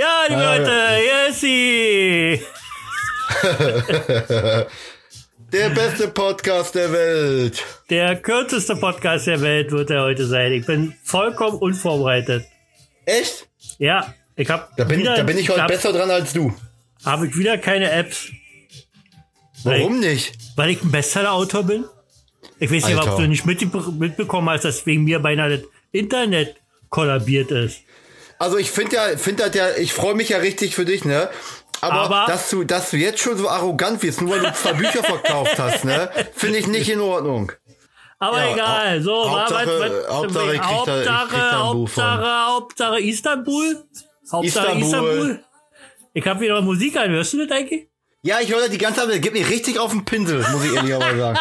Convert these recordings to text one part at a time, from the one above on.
Ja, liebe Ah, Leute, ist sie. Der beste Podcast der Welt. Der kürzeste Podcast der Welt wird er heute sein. Ich bin vollkommen unvorbereitet. Echt? Ja, ich habe Da bin, wieder, da bin ich heute hab, besser dran als du. Habe ich wieder keine Apps, Weil Warum nicht? weil ich ein Bestseller-Autor bin. Ich weiß nicht, Alter. ob du nicht mit, mitbekommen hast, dass wegen mir beinahe das Internet kollabiert ist. Also ich finde ja, finde das ja, ich freue mich ja richtig für dich, ne? Aber, Aber- dass du, dass du jetzt schon so arrogant wirst, nur weil du zwei Bücher verkauft hast, ne? Finde ich nicht in Ordnung. Aber Ja, egal, so, war Hauptsache- was, was, Hauptsache, ich krieg da- ich Hauptsache, da. Hauptsache, Hauptsache Istanbul? Hauptsache Istanbul. Istanbul? Ich habe wieder Musik an, hörst du das eigentlich? Ja, ich höre die ganze Zeit, gib mir richtig auf den Pinsel, muss ich ehrlich aber sagen.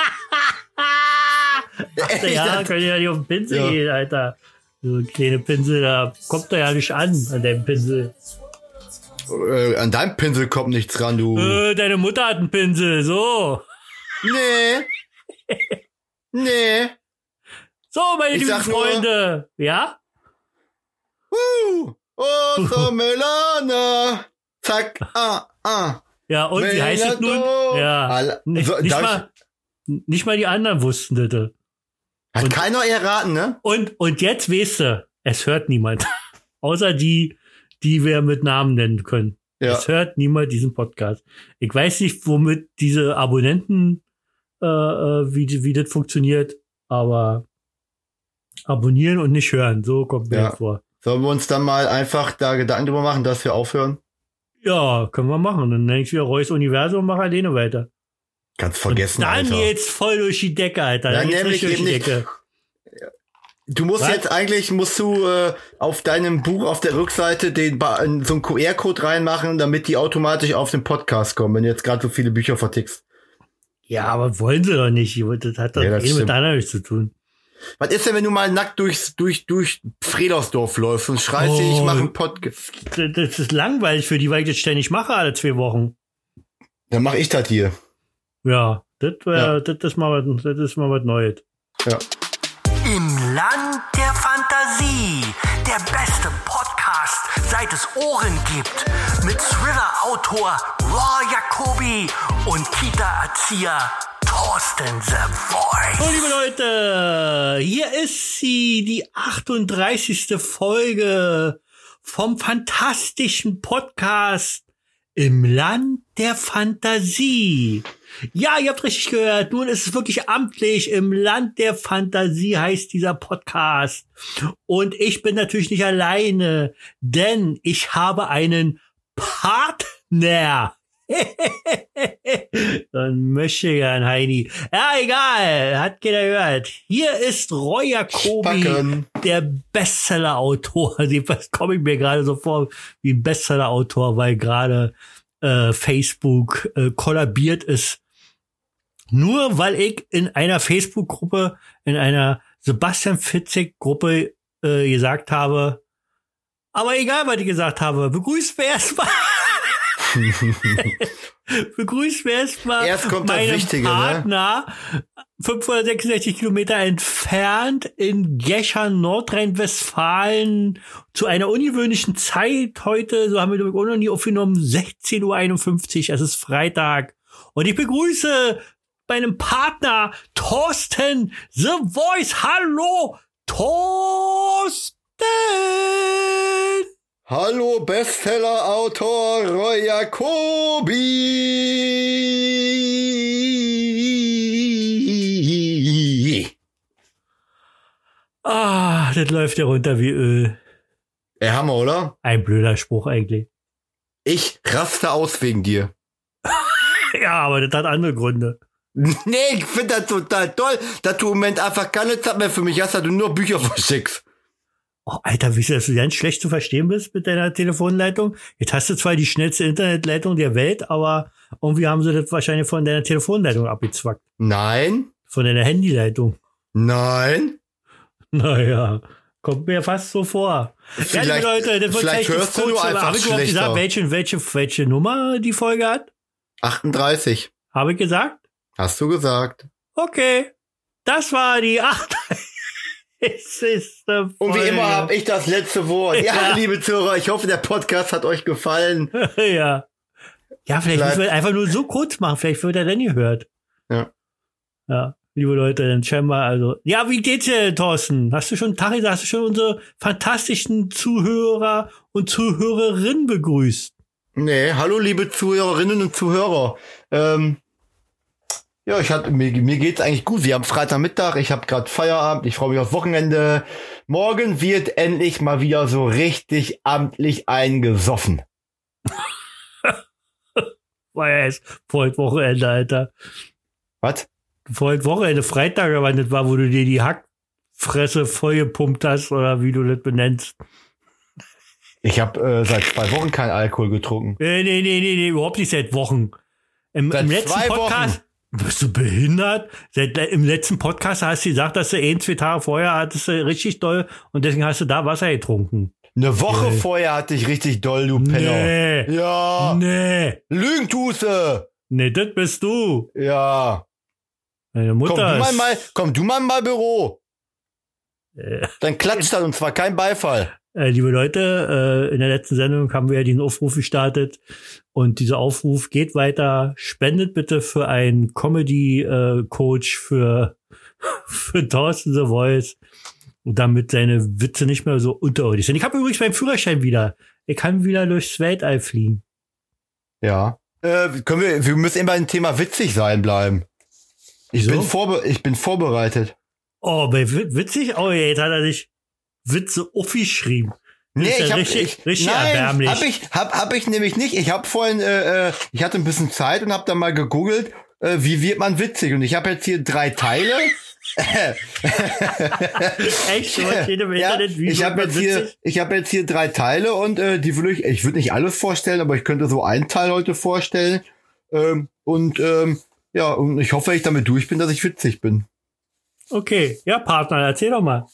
Ach, ja, können ja nicht auf den Pinsel Ja. gehen, Alter. So ein kleine Pinsel, da kommt er ja nicht an, an deinem Pinsel. äh, an deinem Pinsel kommt nichts ran, du. Äh, deine Mutter hat einen Pinsel, so. Nee. Nee. So, meine Ich lieben sag nur- Freunde. Ja? Uh, oh, so Melana. Zack, ah, ah. Ja, und wie heißt es nun? Ja. Nicht, So, nicht, mal, nicht mal die anderen wussten das. Hat keiner erraten, ne? Und, und jetzt weißt du, es hört niemand. Außer die, die wir mit Namen nennen können. Ja. Es hört niemand diesen Podcast. Ich weiß nicht, womit diese Abonnenten, äh, äh, wie, wie das funktioniert, aber abonnieren und nicht hören, so kommt mir Ja. das vor. Sollen wir uns dann mal einfach da Gedanken drüber machen, dass wir aufhören? Ja, können wir machen. Dann nenne ich wieder Reus Universum und mache alleine weiter. Ganz vergessen, und dann Alter. geht's voll durch die Decke, Alter. Ja, Dann geht's nämlich durch die eben nicht. Decke. Du musst Was? jetzt eigentlich, musst du äh, auf deinem Buch auf der Rückseite den so einen QR-Code reinmachen, damit die automatisch auf den Podcast kommen, wenn du jetzt gerade so viele Bücher vertickst. Ja, aber wollen sie doch nicht. Das hat doch Ja, ja, das eh mit anderen nichts zu tun. Was ist denn, wenn du mal nackt durchs, durch, durch Fredersdorf läufst und schreist, Oh. ich mache einen Podcast? Das das ist langweilig für die, weil ich das ständig mache alle zwei Wochen. Dann mache ich das hier. Ja, das, wär, Ja. das ist mal was, das ist mal was Neues. Ja. Im Land der Fantasie. Der beste Podcast, seit es Ohren gibt. Mit Thriller-Autor Raw Jacobi und Kita-Erzieher Thorsten The Voice. So, liebe Leute, hier ist sie, die 38. Folge vom fantastischen Podcast im Land der Fantasie. Ja, ihr habt richtig gehört. Nun ist es wirklich amtlich. Im Land der Fantasie heißt dieser Podcast. Und ich bin natürlich nicht alleine, denn ich habe einen Partner. Dann möchte gern Heini. Ja, egal. Hat keiner gehört. Hier ist Roy Jacobi, Spacken. der Bestseller-Autor. Jedenfalls komme ich mir gerade so vor wie ein Bestseller-Autor, weil gerade äh, Facebook äh, kollabiert ist. Nur weil ich in einer Facebook-Gruppe, in einer Sebastian Fitzek-Gruppe äh, gesagt habe, aber egal, was ich gesagt habe, begrüßt mir erstmal. begrüßt mir erstmal Erst kommt das meinen Wichtige, ne? Partner, 566 Kilometer entfernt in Gächern, Nordrhein-Westfalen, zu einer ungewöhnlichen Zeit heute, so haben wir glaube ich auch noch nie aufgenommen, 16.51 Uhr, es ist Freitag. Und ich begrüße meinen Partner Thorsten The Voice. Hallo, Thorsten! Hallo, Bestseller-Autor Roy Jacobi. Ah, das läuft ja runter wie Öl. Ey, Hammer, oder? Ein blöder Spruch eigentlich. Ich raste aus wegen dir. Ja, aber das hat andere Gründe. Nee, ich finde das total toll, dass du im Moment einfach keine Zeit mehr für mich hast, dass du nur Bücher verschickst. Oh, Alter, wie dass du ganz schlecht zu verstehen bist mit deiner Telefonleitung? Jetzt hast du zwar die schnellste Internetleitung der Welt, aber irgendwie haben sie das wahrscheinlich von deiner Telefonleitung abgezwackt. Nein, Von deiner Handyleitung. nein. Naja, kommt mir fast so vor. ja, liebe Vielleicht- Leute, das wird vielleicht hörst du kurz, nur aber einfach Habe ich überhaupt gesagt, welche, welche, welche Nummer die Folge hat? 38. Habe ich gesagt? Hast du gesagt. Okay. Das war die 8. 60. Und wie Folge. immer habe ich das letzte Wort. Ja, Ja. liebe Zuhörer, ich hoffe, der Podcast hat euch gefallen. ja. Ja, vielleicht Bleibt- müssen wir einfach nur so kurz machen. Vielleicht wird er dann gehört. Ja. Ja, liebe Leute, dann scheinbar also. Ja, wie geht's dir, Thorsten? Hast du schon, Tari, hast du schon unsere fantastischen Zuhörer und Zuhörerinnen begrüßt? Nee, hallo liebe Zuhörerinnen und Zuhörer. Ähm, ja, ich hatte, mir, mir geht's eigentlich gut. Wir haben Freitagmittag, ich habe gerade Feierabend, ich freue mich aufs Wochenende. Morgen wird endlich mal wieder so richtig amtlich eingesoffen. War ja jetzt vorhin Wochenende, Alter. Was? Vorhin Wochenende, Freitag, wann das war, wo du dir die Hackfresse vollgepumpt hast oder wie du das benennst. Ich habe äh, seit zwei Wochen keinen Alkohol getrunken. Nee, nee, nee, nee, nee überhaupt nicht seit Wochen. Im, Seit im letzten zwei Podcast. Bist du behindert? Seit, Im letzten Podcast hast du gesagt, dass du ein, zwei Tage vorher hattest du richtig doll und deswegen hast du da Wasser getrunken. Eine Woche Nee. vorher hatte ich richtig doll, du Penner. Nee. Ja, Nee. Lügen tust du. Nee, das bist du. Ja. Komm Mutter du mal, mal, komm du mal in mein Büro. Äh, Dann klatscht das und zwar kein Beifall. Äh, liebe Leute, äh, in der letzten Sendung haben wir ja diesen Aufruf gestartet und dieser Aufruf geht weiter. Spendet bitte für einen Comedy-Coach für, für Thorsten The Voice, damit seine Witze nicht mehr so unterirdisch sind. Ich habe übrigens meinen Führerschein wieder. Ich kann wieder durchs Weltall fliegen. Ja. Äh, können wir, wir müssen immer beim Thema witzig sein bleiben. Ich Wieso? bin, vorbe ich bin vorbereitet. Oh, witzig? Oh, jetzt hat er sich Witze aufgeschrieben. Das Nee, ja ich hab, richtig, ich, richtig nein, erbärmlich. hab ich, hab, hab ich nämlich nicht. Ich habe vorhin, äh, äh, ich hatte ein bisschen Zeit und habe dann mal gegoogelt, äh, wie wird man witzig. Und ich habe jetzt hier drei Teile. Echt? Im ja, Internet, wie ich habe jetzt hier, witzig? ich habe jetzt hier drei Teile und äh, die würde ich, ich würde nicht alles vorstellen, aber ich könnte so einen Teil heute vorstellen. Ähm, und ähm, ja, und ich hoffe, ich damit durch bin, dass ich witzig bin. Okay, ja, Partner, erzähl doch mal.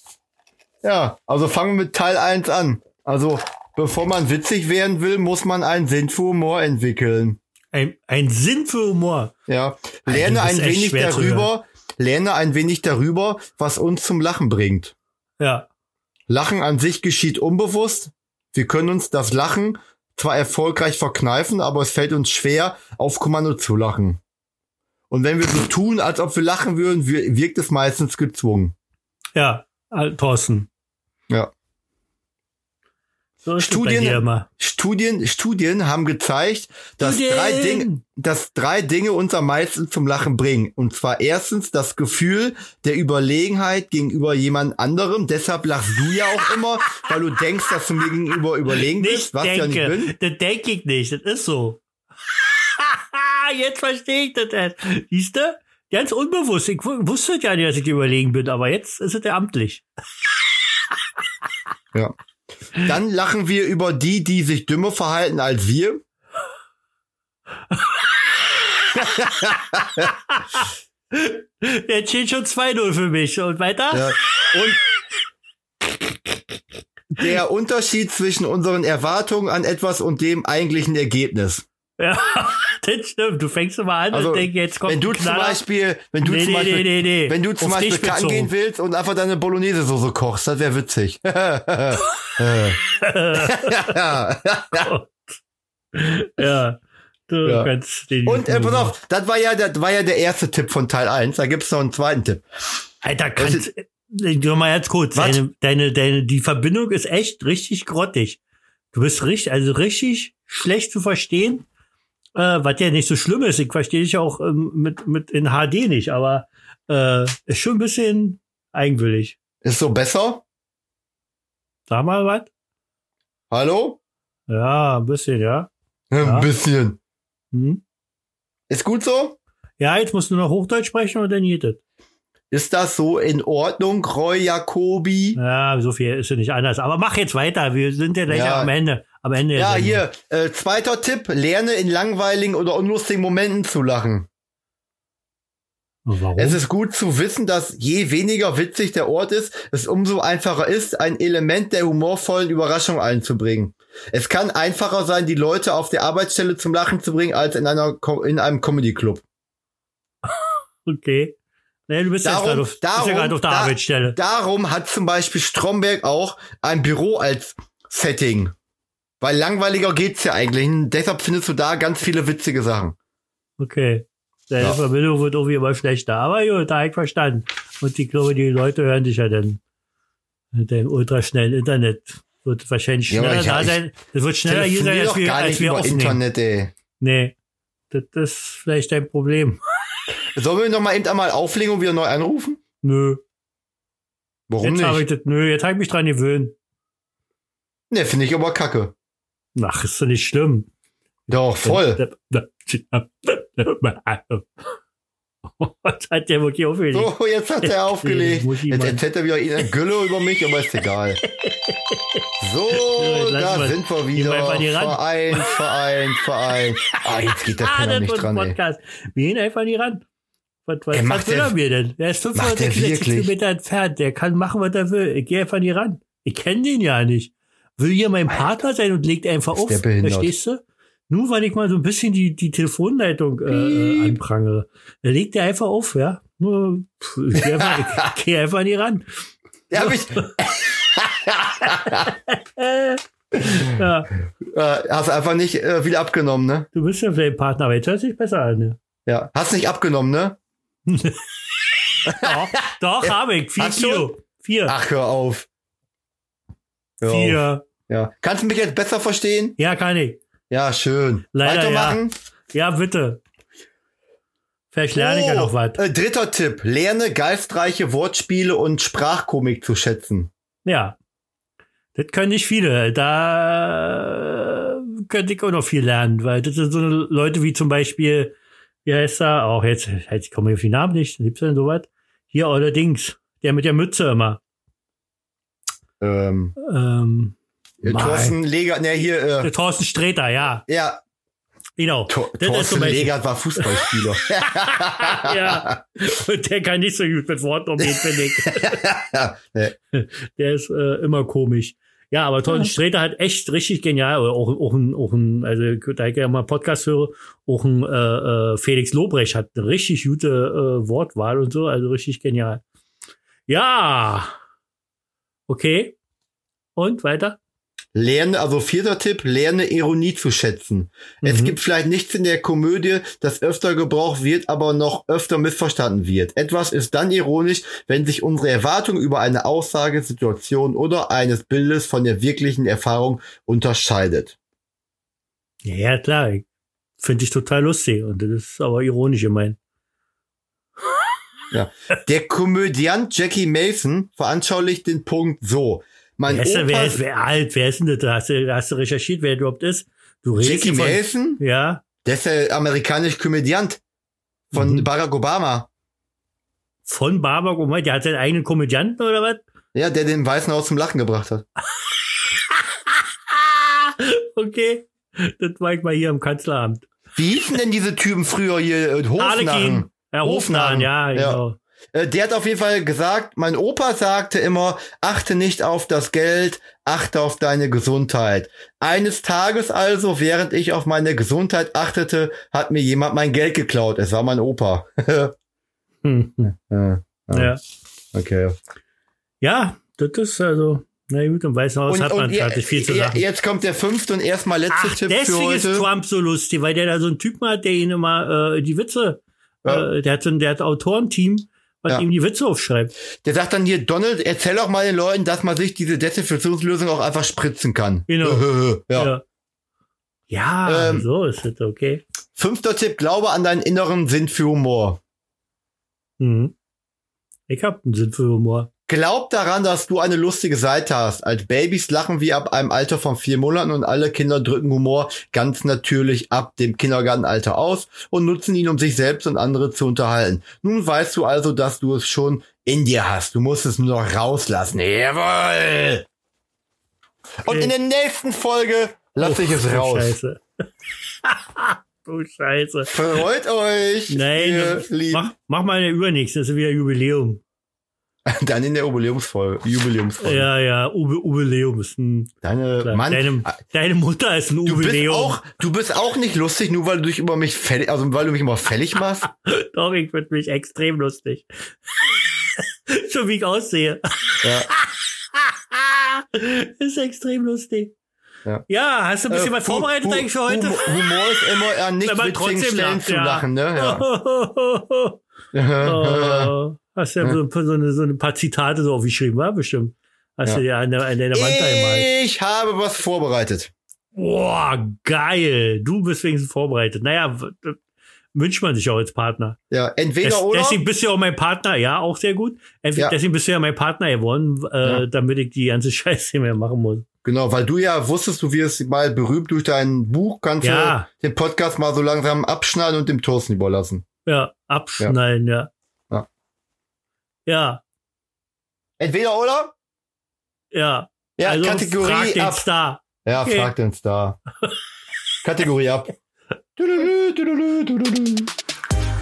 Ja, also fangen wir mit Teil 1 an. Also, bevor man witzig werden will, muss man einen Sinn für Humor entwickeln. Ein, ein Sinn für Humor. Ja, lerne ein wenig darüber, lerne ein wenig darüber, was uns zum Lachen bringt. Ja. Lachen an sich geschieht unbewusst. Wir können uns das Lachen zwar erfolgreich verkneifen, aber es fällt uns schwer, auf Kommando zu lachen. Und wenn wir so tun, als ob wir lachen würden, wir- wirkt es meistens gezwungen. Ja, Thorsten. Ja. So Studien-. Studien, Studien haben gezeigt, dass Studien! drei Dinge, dass drei Dinge uns am meisten zum Lachen bringen. Und zwar erstens das Gefühl der Überlegenheit gegenüber jemand anderem. Deshalb lachst du ja auch immer, weil du denkst, dass du mir gegenüber überlegen Nicht bist, was ich ja nicht denke. bin. das denke ich nicht. Das ist so. Jetzt verstehe ich das erst. Siehst du? Ganz unbewusst. Ich wu- wusste ja nicht, dass ich überlegen bin, aber jetzt ist es ja amtlich. Ja. Dann lachen wir über die, die sich dümmer verhalten als wir. Jetzt steht schon 2-0 für mich. Und weiter? Ja. Und der Unterschied zwischen unseren Erwartungen an etwas und dem eigentlichen Ergebnis. Ja, das stimmt. Du fängst immer an Also, und denkst, jetzt kommt wenn du ein zum Knaller. Beispiel, wenn du Nee, zum Beispiel, nee, nee, wenn du zum Auf Beispiel kacken gehen willst und einfach deine Bolognese-Soße kochst, das wäre witzig. Ja. Du Ja. kannst den und äh, pass auf, das war ja, das war ja der erste Tipp von Teil 1. Da gibt's noch einen zweiten Tipp. Alter, kannst, du mal jetzt kurz. Was? Deine, deine, deine, die Verbindung ist echt richtig grottig. Du bist richtig, also richtig schlecht zu verstehen, äh, was ja nicht so schlimm ist. Ich verstehe dich auch ähm, mit, mit in HD nicht, aber äh, ist schon ein bisschen eigenwillig. Ist so besser? Sag mal was? Hallo? Ja, ein bisschen, ja. Ein Ja. bisschen. Hm? Ist gut so? Ja, jetzt musst du noch Hochdeutsch sprechen und dann geht es. Ist das so in Ordnung, Roy Jacobi? Ja, so viel ist ja nicht anders. Aber mach jetzt weiter. Wir sind ja gleich Ja. am Ende. Am Ende. Ja, hier, äh, zweiter Tipp, lerne in langweiligen oder unlustigen Momenten zu lachen. Warum? Es ist gut zu wissen, dass je weniger witzig der Ort ist, es umso einfacher ist, ein Element der humorvollen Überraschung einzubringen. Es kann einfacher sein, die Leute auf der Arbeitsstelle zum Lachen zu bringen, als in einer in einem Comedy Club. okay. Nee, du bist ja Darum- gerade auf, ja darum- gerade auf der da- Arbeitsstelle. Darum hat zum Beispiel Stromberg auch ein Büro als Setting. Weil langweiliger geht's ja eigentlich. Und deshalb findest du da ganz viele witzige Sachen. Okay. Deine Ja. Verbindung wird irgendwie immer schlechter. Aber gut, da ich verstanden. Und ich glaube, die Leute hören dich ja dann mit dem ultraschnellen Internet. Wird wahrscheinlich Ja, schneller ich- da sein. Es wird schneller hier sein, als wir, gar als nicht wir. Internet, ey. Nee. Das ist vielleicht dein Problem. Sollen wir noch mal eben einmal auflegen und wieder neu anrufen? Nö. Warum Jetzt habe ich nicht? das, nö, jetzt habe ich mich dran gewöhnt. Ne, finde ich aber kacke. Ach, ist doch nicht schlimm. Doch, voll. Was hat der wirklich aufgelegt? So, jetzt hat er aufgelegt. Ich Jetzt mal- erzählt er wieder eine Gülle über mich, aber ist egal. So, jetzt lassen da wir- sind wir wieder. nicht. Verein, Verein, Verein. Ah, jetzt geht der Ah, Penner das nicht dran, ey. Wir gehen einfach nicht ran. Was, was, Ey, was macht will er mir denn? Der ist macht der 566 wirklich? Kilometer entfernt. Der kann machen, was er will. Ich gehe einfach nicht ran. Ich kenne den ja nicht. Will hier mein Partner sein und legt einfach Ist auf. Verstehst du? Nur weil ich mal so ein bisschen die, die Telefonleitung äh, äh, anprangere. Da legt er einfach auf, ja. Nur, pff, ich gehe einfach, geh einfach nicht ran. Ja, hab ich, ja, äh, hast einfach nicht äh, viel abgenommen, ne? du bist ja vielleicht Partner, aber jetzt hört sich besser an. Ne? Ja. Hast nicht abgenommen, ne? Doch, doch habe ich. Vier Hast du? Kilo. Vier. Ach, hör auf. Hör auf. Vier. Ja. Kannst du mich jetzt besser verstehen? Ja, kann ich. Ja, schön. Leider, Weitermachen. Ja, bitte. Vielleicht lerne ich ja noch was. Äh, dritter Tipp. Lerne geistreiche Wortspiele und Sprachkomik zu schätzen. Ja. Das können nicht viele. Da könnte ich auch noch viel lernen, weil das sind so Leute wie zum Beispiel, wie heißt er? Auch jetzt, jetzt komme ich auf den Namen nicht. Gibt's denn sowas? Hier allerdings. Der mit der Mütze immer. Ähm, Ähm, äh. Thorsten Leger, ne, hier, äh, der Thorsten Sträter, ja. ja, Genau. Tor Das Thorsten Legert war Fußballspieler. ja. Und der kann nicht so gut mit Worten umgehen, finde ich. Der ist äh, immer komisch. Ja, aber Thorsten Sträter hat echt richtig genial, oder auch, auch ein, auch ein, also da ich ja mal Podcast höre, auch ein äh, äh, Felix Lobrecht hat eine richtig gute äh, Wortwahl und so, also richtig genial. Ja. Okay. Und weiter? Lerne, also vierter Tipp, lerne Ironie zu schätzen. Es Mhm. gibt vielleicht nichts in der Komödie, das öfter gebraucht wird, aber noch öfter missverstanden wird. Etwas ist dann ironisch, wenn sich unsere Erwartung über eine Aussage, Situation oder eines Bildes von der wirklichen Erfahrung unterscheidet. Ja, ja klar. Finde ich total lustig. Und das ist aber ironisch gemeint. Der Komödiant Jackie Mason veranschaulicht den Punkt so. Mein Wer ist, denn, Opa, wer, ist, wer, alt, wer ist denn das? Hast du, hast du recherchiert, wer überhaupt ist? Du redest Jackie von, Mason, Ja. der ist der amerikanische Komödiant von Mhm. Barack Obama. Von Barack Obama, der hat seinen eigenen Komödianten oder was? Ja, der den Weißen Haus zum Lachen gebracht hat. Okay. Das war ich mal hier im Kanzleramt. Wie hießen denn diese Typen früher hier? Hofnarren. Ja, Hofnarren, ja, Ja. genau. Äh, der hat auf jeden Fall gesagt, mein Opa sagte immer, achte nicht auf das Geld, achte auf deine Gesundheit. Eines Tages also, während ich auf meine Gesundheit achtete, hat mir jemand mein Geld geklaut. Es war mein Opa. Hm, ja, Ja. okay. ja, das ist also, na gut, im Weißen Haus Und, hat man gerade viel zu sagen. jetzt kommt der fünfte und erstmal letzte Ach, Tipp für deswegen ist heute. Trump so lustig, weil der da so einen Typen hat, der ihn immer äh, die Witze, Ja. äh, der hat so ein, der hat ein Autorenteam, was Ja. ihm die Witze aufschreibt. Der sagt dann hier, Donald, erzähl auch mal den Leuten, dass man sich diese Desinfektionslösung auch einfach spritzen kann. Genau. ja. Ja, ja Ähm, so ist es, okay. Fünfter Tipp, glaube an deinen inneren Sinn für Humor. Mhm. Ich hab einen Sinn für Humor. Glaub daran, dass du eine lustige Seite hast. Als Babys lachen wir ab einem Alter von vier Monaten und alle Kinder drücken Humor ganz natürlich ab dem Kindergartenalter aus und nutzen ihn, um sich selbst und andere zu unterhalten. Nun weißt du also, dass du es schon in dir hast. Du musst es nur noch rauslassen. Jawohl! Und in der nächsten Folge lasse ich es Du raus. Scheiße. du Scheiße. Freut euch! Nein, mach, mach mal eine übernächste, das ist wieder Jubiläum. Dann in der Jubiläumsfolge. Jubiläumsfolge. Ja, ja, Ube, Ubeleum ist ein, Deine klar. Mann, deine, deine Mutter ist ein du bist auch, du bist auch nicht lustig, nur weil du dich über mich fällig, also weil du mich immer fällig machst. Doch, ich finde mich extrem lustig. Schon wie ich aussehe. Ja. ist extrem lustig. Ja. Ja, hast du ein bisschen Äh, was vorbereitet Hu- eigentlich für heute? Humor, ist immer an nicht witzigen Stellen lacht, zu ja. lachen, ne? Ja. Oh, hast ja, So, so, eine, so ein paar Zitate so aufgeschrieben, war bestimmt. Hast Ja. du dir an der, an der Wand einmal. ich habe was vorbereitet. Boah, geil. Du bist wenigstens vorbereitet. Naja, wünscht man sich auch als Partner. Ja, entweder Des, oder. deswegen bist du ja auch mein Partner. Ja, auch sehr gut. Entweder, Ja. Deswegen bist du ja mein Partner geworden, äh, Ja. damit ich die ganze Scheiße mehr machen muss. Genau, weil du ja wusstest, du wirst mal berühmt durch dein Buch, kannst Ja. du den Podcast mal so langsam abschneiden und dem Thorsten überlassen. Ja, abschneiden, ja. Ja. Ja, Entweder oder? ja. Ja, also Kategorie frag den ab. Star. Ja, Okay. frag den Star. Kategorie ab.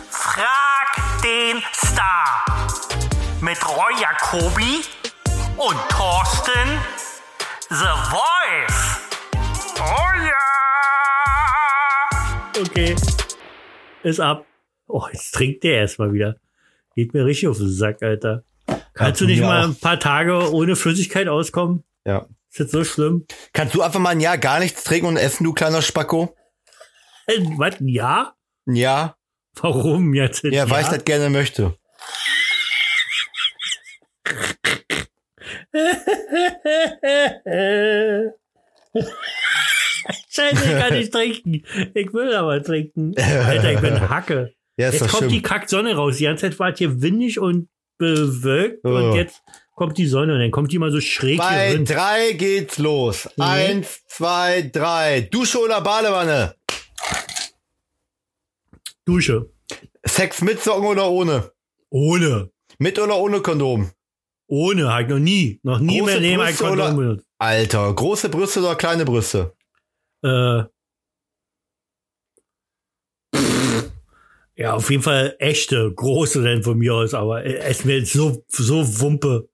Frag den Star. Mit Roy Jacobi und Thorsten The Voice. Oh ja! Okay. Ist ab. Oh, jetzt trinkt der erstmal wieder. Geht mir richtig auf den Sack, Alter. Kannst du nicht mal auch. ein paar Tage ohne Flüssigkeit auskommen? Ja. Ist das so schlimm? Kannst du einfach mal ein Jahr gar nichts trinken und essen, du kleiner Spacko? Was, ein Jahr? Ein Jahr? Warum jetzt? Ja, weil ich das gerne möchte. Scheiße, ich kann nicht trinken. Ich will aber trinken. Alter, ich bin Hacke. Ja, Jetzt kommt die schlimm. Kacksonne raus. Die ganze Zeit war es hier windig und bewölkt Oh. und jetzt kommt die Sonne und dann kommt die mal so schräg hier Bei drin. drei geht's los. Mhm. Eins, zwei, drei. Dusche oder Badewanne? Dusche. Sex mit Socken oder ohne? Ohne. Mit oder ohne Kondom? Ohne, ich noch nie. Noch nie Große mehr Leben ein Kondom benutzt. Alter, große Brüste oder kleine Brüste? Äh, ja, auf jeden Fall echte, große denn von mir aus, aber es ist mir jetzt so, so Wumpe.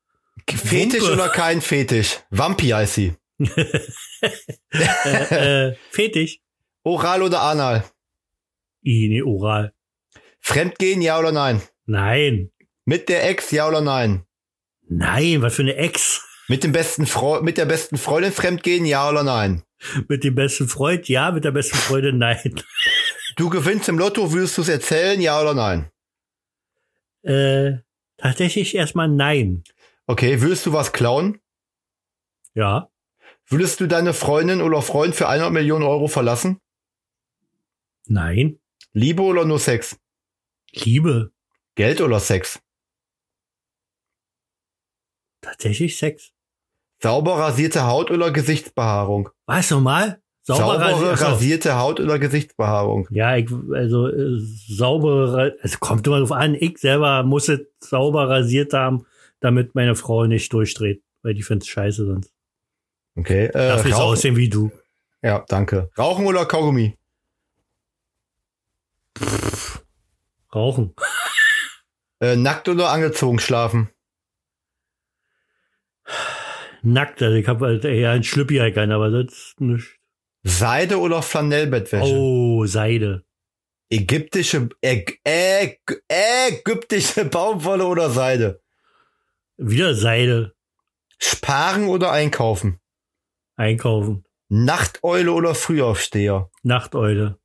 Fetisch Wumpe. oder kein Fetisch? Vampi heißt sie. äh, Fetisch. Oral oder anal? I, nee, oral. Fremdgehen, ja oder nein? Nein. Mit der Ex, ja oder nein? Nein, was für eine Ex. Mit dem besten Freu mit der besten Freundin fremdgehen, ja oder nein? Mit dem besten Freund, ja, mit der besten Freundin, nein. Du gewinnst im Lotto, würdest du es erzählen, ja oder nein? Äh, tatsächlich erstmal nein. Okay, würdest du was klauen? Ja. Würdest du deine Freundin oder Freund für 100 Millionen Euro verlassen? Nein. Liebe oder nur Sex? Liebe. Geld oder Sex? Tatsächlich Sex. Sauber rasierte Haut oder Gesichtsbehaarung? Was nochmal? Sauber Saubere. Achso. rasierte Haut oder Gesichtsbehaarung? Ja, ich, also äh, saubere, es kommt immer drauf an, ich selber muss es sauber rasiert haben, damit meine Frau nicht durchdreht, weil die findet scheiße sonst. Okay. Äh, Darf Rauchen, aussehen wie du. ja, danke. Rauchen oder Kaugummi? Rauchen. Äh, nackt oder angezogen schlafen? Nackt, also ich habe halt eher ein Schlüppi an, aber das ist nicht. Seide oder Flanellbettwäsche? Oh, Seide. Ägyptische, Äg, Äg, ägyptische Baumwolle oder Seide? Wieder Seide. Sparen oder einkaufen? Einkaufen. Nachteule oder Frühaufsteher? Nachteule.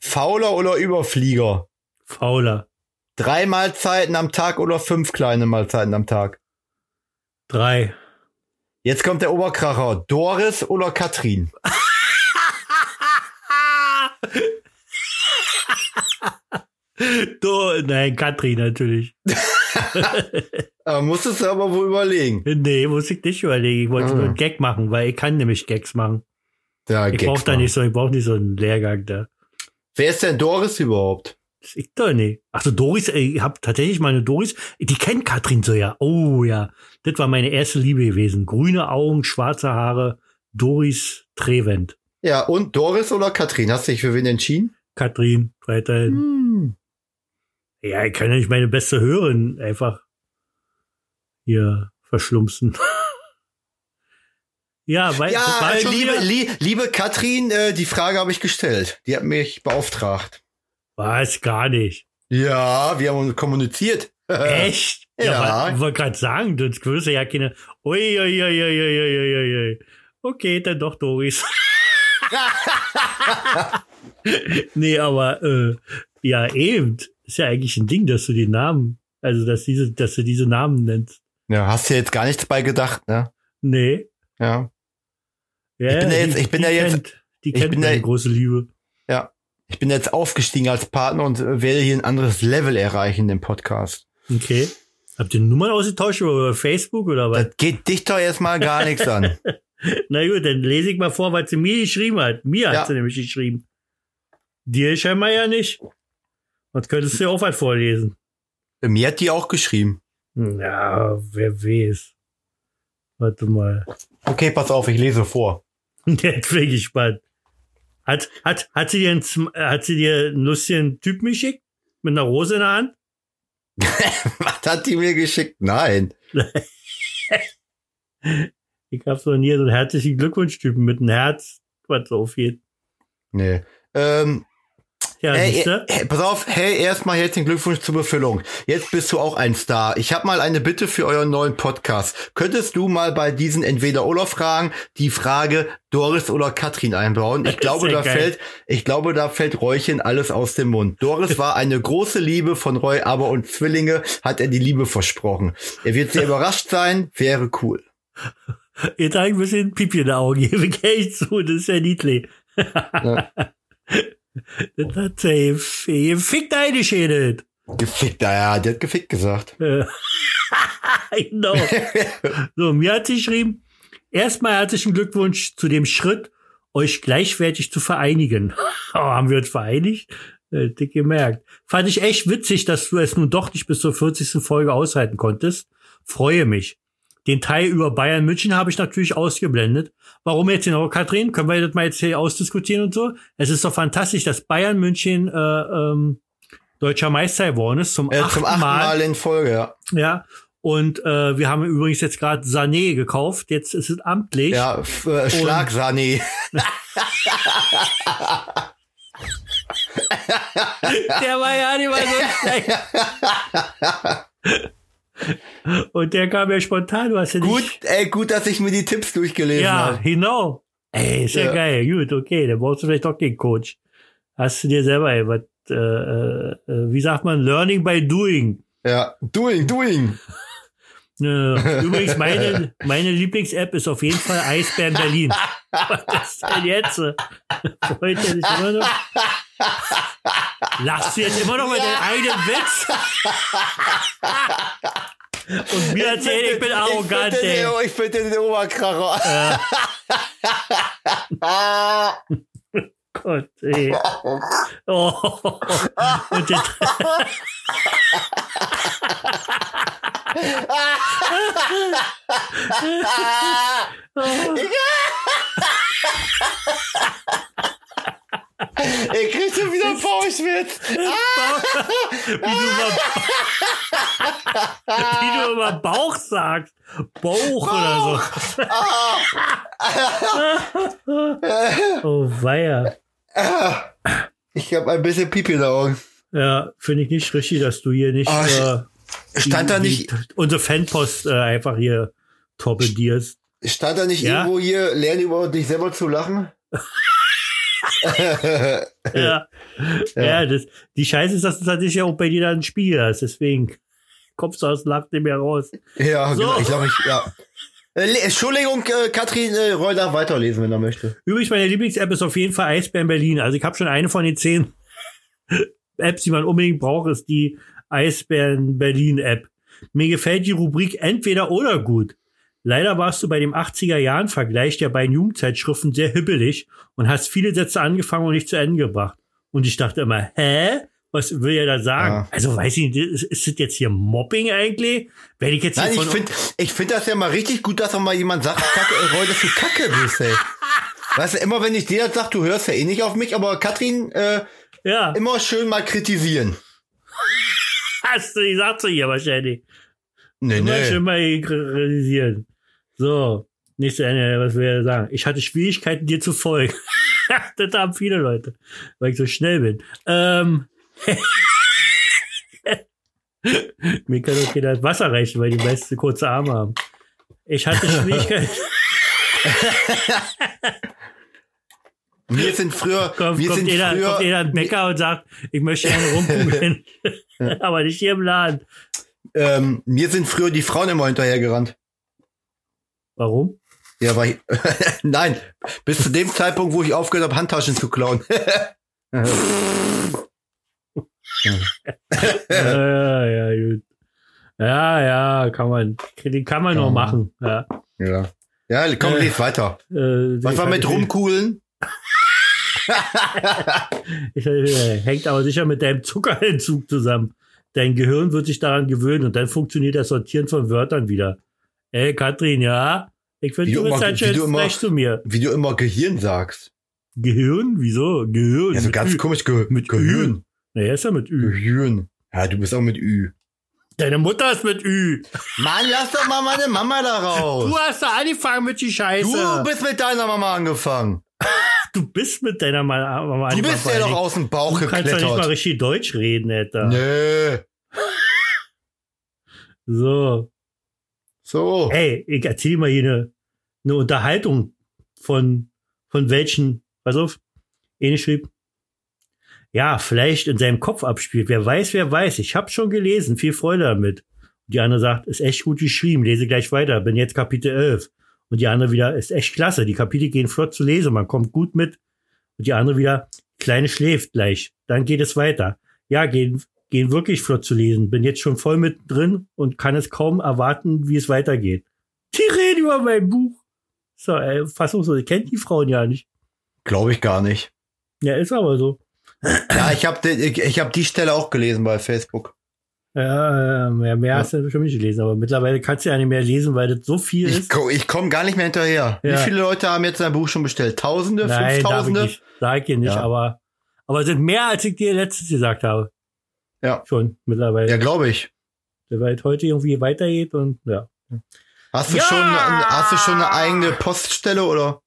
Fauler oder Überflieger? Fauler. Drei Mahlzeiten am Tag oder fünf kleine Mahlzeiten am Tag? Drei. Jetzt kommt der Oberkracher. Doris oder Katrin? Du, nein, Katrin natürlich. Musstest du aber wohl überlegen. Nee, muss ich nicht überlegen. Ich wollte Ah. nur einen Gag machen, weil ich kann nämlich Gags machen. Ja, Ich brauche da nicht so, ich brauche nicht so einen Lehrgang da. Wer ist denn Doris überhaupt? Das ich doch nicht. Ach so, Doris, ich habe tatsächlich mal eine Doris, die kennt Katrin so ja. Oh ja, das war meine erste Liebe gewesen. Grüne Augen, schwarze Haare, Doris Trevent. Ja, und Doris oder Katrin? Hast du dich für wen entschieden? Katrin, weiterhin. Hm. Ja, ich kann ja nicht meine beste Hörerin einfach. hier verschlumpsen. ja, weil Ja, äh, liebe, li, liebe Katrin, äh, die Frage habe ich gestellt. Die hat mich beauftragt. weiß gar nicht. Ja, wir haben kommuniziert. Echt? Ja. Ich wollte gerade sagen, sonst größer ja keine. Ui, ui, ui, ui, ui, ui, ui, ui. Okay, dann doch Doris. nee, aber äh, ja, eben. Ist ja eigentlich ein Ding, dass du die Namen, also dass diese, dass du diese Namen nennst. Ja, hast du jetzt gar nichts bei gedacht, ne? Nee. Ja. Ja, Ich bin ja jetzt- ich bin die ja jetzt- Kennt, die ich kennt bin meine ja- große Liebe. Ja. Ich bin jetzt aufgestiegen als Partner und äh, werde hier ein anderes Level erreichen im Podcast. Okay. Habt ihr Nummern ausgetauscht über Facebook oder was? Das geht dich doch erstmal gar nichts an. Na gut, dann lese ich mal vor, was sie mir geschrieben hat. Mir Ja. hat sie nämlich geschrieben. Dir scheinbar ja nicht. Was könntest du auch was vorlesen? Mir hat die auch geschrieben. Ja, wer weiß. Warte mal. Okay, pass auf, ich lese vor. Jetzt bin ich gespannt. Hat, hat, hat sie dir Sm- äh, hat sie dir einen lustigen Typen geschickt? Mit einer Rose in der Hand? Was hat die mir geschickt? Nein. Ich hab so nie so einen herzlichen Glückwunsch-Typen mit einem Herz, was so aufgeht. Nee. Ähm, Ja, Hey, siehste? hey, pass auf, hey, erstmal herzlichen Glückwunsch zur Befüllung. Jetzt bist du auch ein Star. Ich habe mal eine Bitte für euren neuen Podcast. Könntest du mal bei diesen entweder oder Fragen die Frage Doris oder Katrin einbauen? Ich glaube, da geil. fällt, ich glaube, da fällt Räuchen alles aus dem Mund. Doris war eine große Liebe von Roy, aber und Zwillinge hat er die Liebe versprochen. Er wird sehr überrascht sein, wäre cool. Ihr tragt ein bisschen Pipi in den Augen, gebe ich echt zu, das ist ja niedlich. Ja. Das hat er gef- gefickt eingeschädelt. Gefickt, naja, der hat gefickt gesagt. Genau. So, mir hat sie geschrieben, erstmal herzlichen Glückwunsch zu dem Schritt, euch gleichwertig zu vereinigen. Oh, haben wir uns vereinigt? Dick gemerkt. Fand ich echt witzig, dass du es nun doch nicht bis zur 40. Folge aushalten konntest. Freue mich. Den Teil über Bayern München habe ich natürlich ausgeblendet. Warum jetzt genau, Katrin? Können wir das mal jetzt hier ausdiskutieren und so? Es ist doch fantastisch, dass Bayern München äh, ähm, deutscher Meister geworden ist zum, Äh, achten zum achten Mal. Mal in Folge, ja. Ja. Und äh, wir haben übrigens jetzt gerade Sané gekauft. Jetzt ist es amtlich. Ja, äh, Schlagsahne. Der war ja nicht mal so schlecht. Und der kam ja spontan, du hast ja Gut, nicht. ey, gut, dass ich mir die Tipps durchgelesen Ja, habe. genau. Ey, ist ja, Ja. geil. Gut, okay. Dann brauchst du vielleicht doch den Coach. Hast du dir selber, ey, was, äh, äh, äh, wie sagt man, Learning by Doing. Ja, doing, doing. Äh, Übrigens, meine, meine Lieblings-App ist auf jeden Fall Eisbären Berlin. Was ist denn jetzt? Freut er sich immer noch? Lachst du jetzt immer noch mit deinem eigenen Witz? Und mir erzählt, ich bin arrogant, ich ey. den, ich find den Oberkracher. Gott, ey. Oh. Und der, ich krieg schon wieder einen Bauchschmerz. wie, du immer, wie du immer Bauch sagst. Bauch, oder so. oh, weia. Ich habe ein bisschen Pipi in den Augen. Ja, finde ich nicht richtig, dass du hier nicht Ah, äh, Stand da die- nicht, unsere Fanpost äh, einfach hier torpedierst. stand da nicht Ja? irgendwo hier, lerne über dich selber zu lachen? Ja. ja. das, die Scheiße ist, dass du tatsächlich ja auch bei dir da einen Spiegel hast. Deswegen kommst du aus dem Lack nicht mehr raus. Ja, So. genau. Ich glaube, ich, ja. Äh, Entschuldigung, äh, Katrin, äh, Roy darf weiterlesen, wenn er möchte. Übrigens, meine Lieblings-App ist auf jeden Fall Eisbären Berlin. Also ich habe schon eine von den zehn Apps, die man unbedingt braucht, ist die Eisbären Berlin App. Mir gefällt die Rubrik entweder oder gut. Leider warst du bei dem 80er Jahren Vergleich der beiden Jugendzeitschriften sehr hibbelig und hast viele Sätze angefangen und nicht zu Ende gebracht. Und ich dachte immer, hä? Was will er da sagen? Ja. Also weiß ich nicht, ist, das jetzt hier Mobbing eigentlich? Werde ich jetzt Nein, hier ich finde ich find das ja mal richtig gut, dass auch mal jemand sagt, Kacke, Roy, dass du Kacke bist, ey. Weißt du, immer wenn ich dir das sag, du hörst ja eh nicht auf mich, aber Katrin, äh, ja, immer schön mal kritisieren. hast du gesagt zu ihr wahrscheinlich. Nee, Immer nee. schon mal realisieren. So, nächste Ende, was wir sagen. Ich hatte Schwierigkeiten, dir zu folgen. das haben viele Leute, weil ich so schnell bin. Ähm, mir kann auch keiner das Wasser reichen, weil die meisten kurze Arme haben. Ich hatte Schwierigkeiten. Wir sind früher, Kommt, wir kommt, sind jeder, früher, kommt jeder den Bäcker und sagt, ich möchte gerne rumkugeln. Aber nicht hier im Laden. ähm, mir sind früher die Frauen immer hinterhergerannt. Warum? Ja, weil nein, bis zu dem Zeitpunkt, wo ich aufgehört habe, Handtaschen zu klauen. ja, ja, gut. Ja, ja, kann man, die kann man noch Kann man. machen. Ja. ja. Ja, komm, Äh, lies weiter. Äh, Was war mit? Ich, äh, hängt aber sicher mit deinem Zuckerentzug zusammen. Dein Gehirn wird sich daran gewöhnen und dann funktioniert das Sortieren von Wörtern wieder. Ey, Katrin, ja? Ich finde, du du bist halt schön du frech zu mir. Wie du immer Gehirn sagst. Gehirn? Wieso? Gehirn. Ja, so ganz Ü. komisch. Ge Mit Gehirn. Naja, ist ja mit Ü. Gehirn. Ja, du bist auch mit Ü. Deine Mutter ist mit Ü. Mann, lass doch mal meine Mama da raus. Du hast da angefangen mit die Scheiße. Du bist mit deiner Mama angefangen. Du bist mit deiner Mama Mama Du angefangen, bist ja doch aus dem Bauch Du kannst doch nicht mal geklettert. richtig Deutsch reden, Alter. Nö. So. So. Ey, ich erzähl dir mal hier eine, eine Unterhaltung von, von welchen, pass auf, Ene schrieb, ja, vielleicht in seinem Kopf abspielt. Wer weiß, wer weiß. Ich hab's schon gelesen. Viel Freude damit. Und die andere sagt, ist echt gut geschrieben. Lese gleich weiter. Bin jetzt Kapitel 11. Und die andere wieder, ist echt klasse. Die Kapitel gehen flott zu lesen. Man kommt gut mit. Und die andere wieder, Kleine schläft gleich. Dann geht es weiter. Ja, gehen, gehen wirklich flott zu lesen. Bin jetzt schon voll mit drin und kann es kaum erwarten, wie es weitergeht. Die reden über mein Buch. So, ey, fassungslos. Ich kennt die Frauen ja nicht. Glaube ich gar nicht. Ja, ist aber so. Ja, ich habe ich, ich hab die Stelle auch gelesen bei Facebook. Ja, äh, mehr, mehr Ja. hast du schon nicht gelesen, aber mittlerweile kannst du ja nicht mehr lesen, weil das so viel Ich, ist. ko- ich komme gar nicht mehr hinterher. Ja. Wie viele Leute haben jetzt ein Buch schon bestellt? Tausende? Nein, darf ich Fünftausende? nicht. Sag ich dir nicht, Ja. aber, aber es sind mehr, als ich dir letztes gesagt habe. Ja. Schon, mittlerweile. Ja, glaube ich. Weil es heute irgendwie weitergeht und, ja. Hast du, Ja! schon, hast du schon eine eigene Poststelle oder?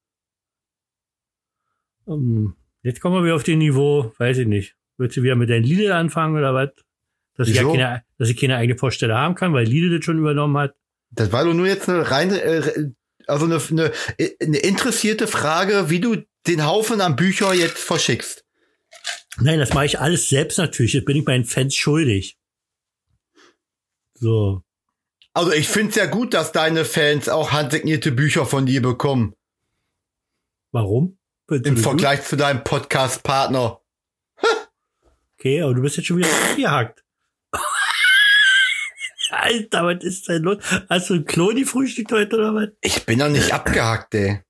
Um, jetzt kommen wir wieder auf den Niveau, weiß ich nicht. Willst du wieder mit deinen Lidl anfangen oder was? Dass ich, ja keine, dass ich keine eigene Poststelle haben kann, weil Lidl das schon übernommen hat. Das war doch nur jetzt eine reine, äh, also eine, eine, eine interessierte Frage, wie du den Haufen an Bücher jetzt verschickst. Nein, das mache ich alles selbst natürlich. Das bin ich meinen Fans schuldig. So. Also ich finde es ja gut, dass deine Fans auch handsignierte Bücher von dir bekommen. Warum? Im Vergleich zu deinem Podcast-Partner. Okay, aber du bist jetzt schon wieder abgehakt. Alter, was ist denn los? Hast du ein Kloni frühstückt heute oder was? Ich bin doch nicht abgehackt, ey.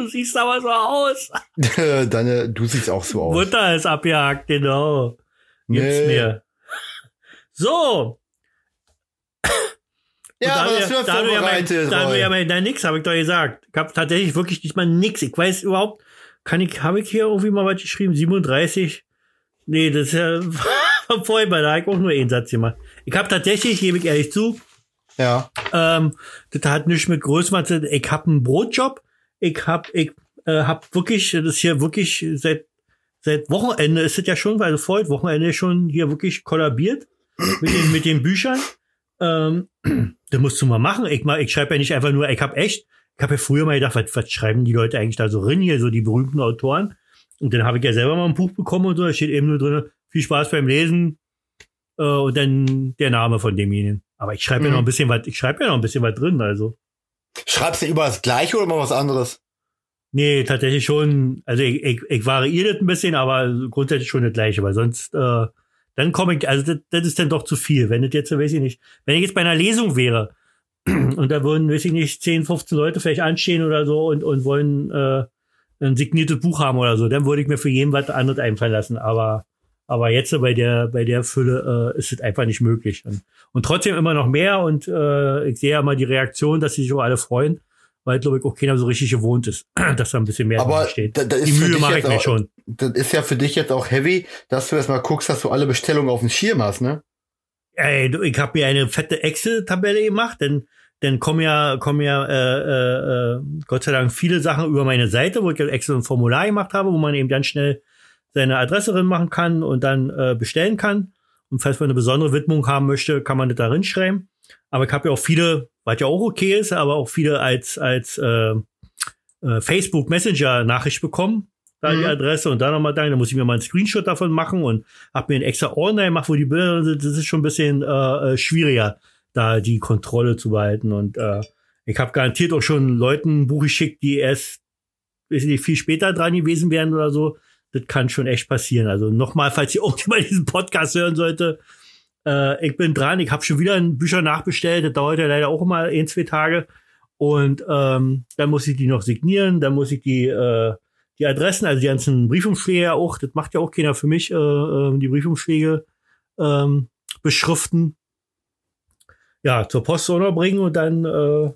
Du siehst aber so aus. Deine, du siehst auch so aus. Mutter ist abgehakt, genau. Gibt's Nee. mir. So. Ja, aber das wir- da du ja da du ja mein, nein, nix, habe ich doch gesagt. Ich habe tatsächlich wirklich diesmal nix. Ich weiß überhaupt, kann ich, habe ich hier irgendwie mal was geschrieben? 37? Nee, das ist ja vorhin, da habe ich auch nur einen Satz gemacht. Ich habe tatsächlich, gebe ich ehrlich zu, ja. ähm, das hat nichts mit Größenwahn zu. Ich habe einen Brotjob. Ich hab, ich äh, hab wirklich, das hier wirklich seit seit Wochenende ist es ja schon, weil voll Wochenende schon hier wirklich kollabiert mit den, mit den Büchern. Ähm, das musst du mal machen. Ich, mal, ich schreibe ja nicht einfach nur, ich habe echt, ich habe ja früher mal gedacht, was, was schreiben die Leute eigentlich da so rein hier, so die berühmten Autoren. Und dann habe ich ja selber mal ein Buch bekommen und so, da steht eben nur drin, viel Spaß beim Lesen äh, und dann der Name von demjenigen. Aber ich schreibe ja Mhm. noch ein bisschen was, ich schreibe ja noch ein bisschen was drin, also. Schreibst du über das Gleiche oder mal was anderes? Nee, tatsächlich schon. Also ich, ich, ich variiere das ein bisschen, aber grundsätzlich schon das gleiche, weil sonst, äh, dann komme ich, also das, das ist dann doch zu viel. Wenn das jetzt, weiß ich nicht, wenn ich jetzt bei einer Lesung wäre und da würden, weiß ich nicht, 10, 15 Leute vielleicht anstehen oder so und, und wollen äh, ein signiertes Buch haben oder so, dann würde ich mir für jeden was anderes einfallen lassen. Aber, aber jetzt bei der, bei der Fülle äh, ist es einfach nicht möglich. Und, und trotzdem immer noch mehr und äh, ich sehe ja mal die Reaktion, dass sich auch alle freuen weil, glaube ich, auch keiner so richtig gewohnt ist, dass da ein bisschen mehr Aber steht. da, da Die Mühe mache ich mir auch, schon. Das ist ja für dich jetzt auch heavy, dass du erstmal guckst, dass du alle Bestellungen auf dem Schirm hast, ne? Ey, du, ich habe mir eine fette Excel-Tabelle gemacht, denn dann kommen ja, kommen ja äh, äh, äh, Gott sei Dank viele Sachen über meine Seite, wo ich extra ein Formular gemacht habe, wo man eben ganz schnell seine Adresse drin machen kann und dann äh, bestellen kann. Und falls man eine besondere Widmung haben möchte, kann man das da reinschreiben. Aber ich habe ja auch viele, was ja auch okay ist, aber auch viele als, als äh, äh, Facebook Messenger Nachricht bekommen. Da mhm. die Adresse und da nochmal da, da muss ich mir mal einen Screenshot davon machen und habe mir ein extra Ordner gemacht, wo die Bilder sind. Das ist schon ein bisschen äh, äh schwieriger da die Kontrolle zu behalten. Und äh, ich habe garantiert auch schon Leuten ein Buch geschickt, die erst weiß nicht, viel später dran gewesen wären oder so. Das kann schon echt passieren. Also nochmal, falls ihr irgendjemand diesen Podcast hören sollte, äh, ich bin dran. Ich habe schon wieder ein Bücher nachbestellt. Das dauert ja leider auch immer ein, zwei Tage. Und ähm, dann muss ich die noch signieren. Dann muss ich die äh, die Adressen, also die ganzen Briefumschläge auch, das macht ja auch keiner für mich, äh, äh, die Briefumschläge ähm, beschriften ja, zur Post bringen und dann, äh,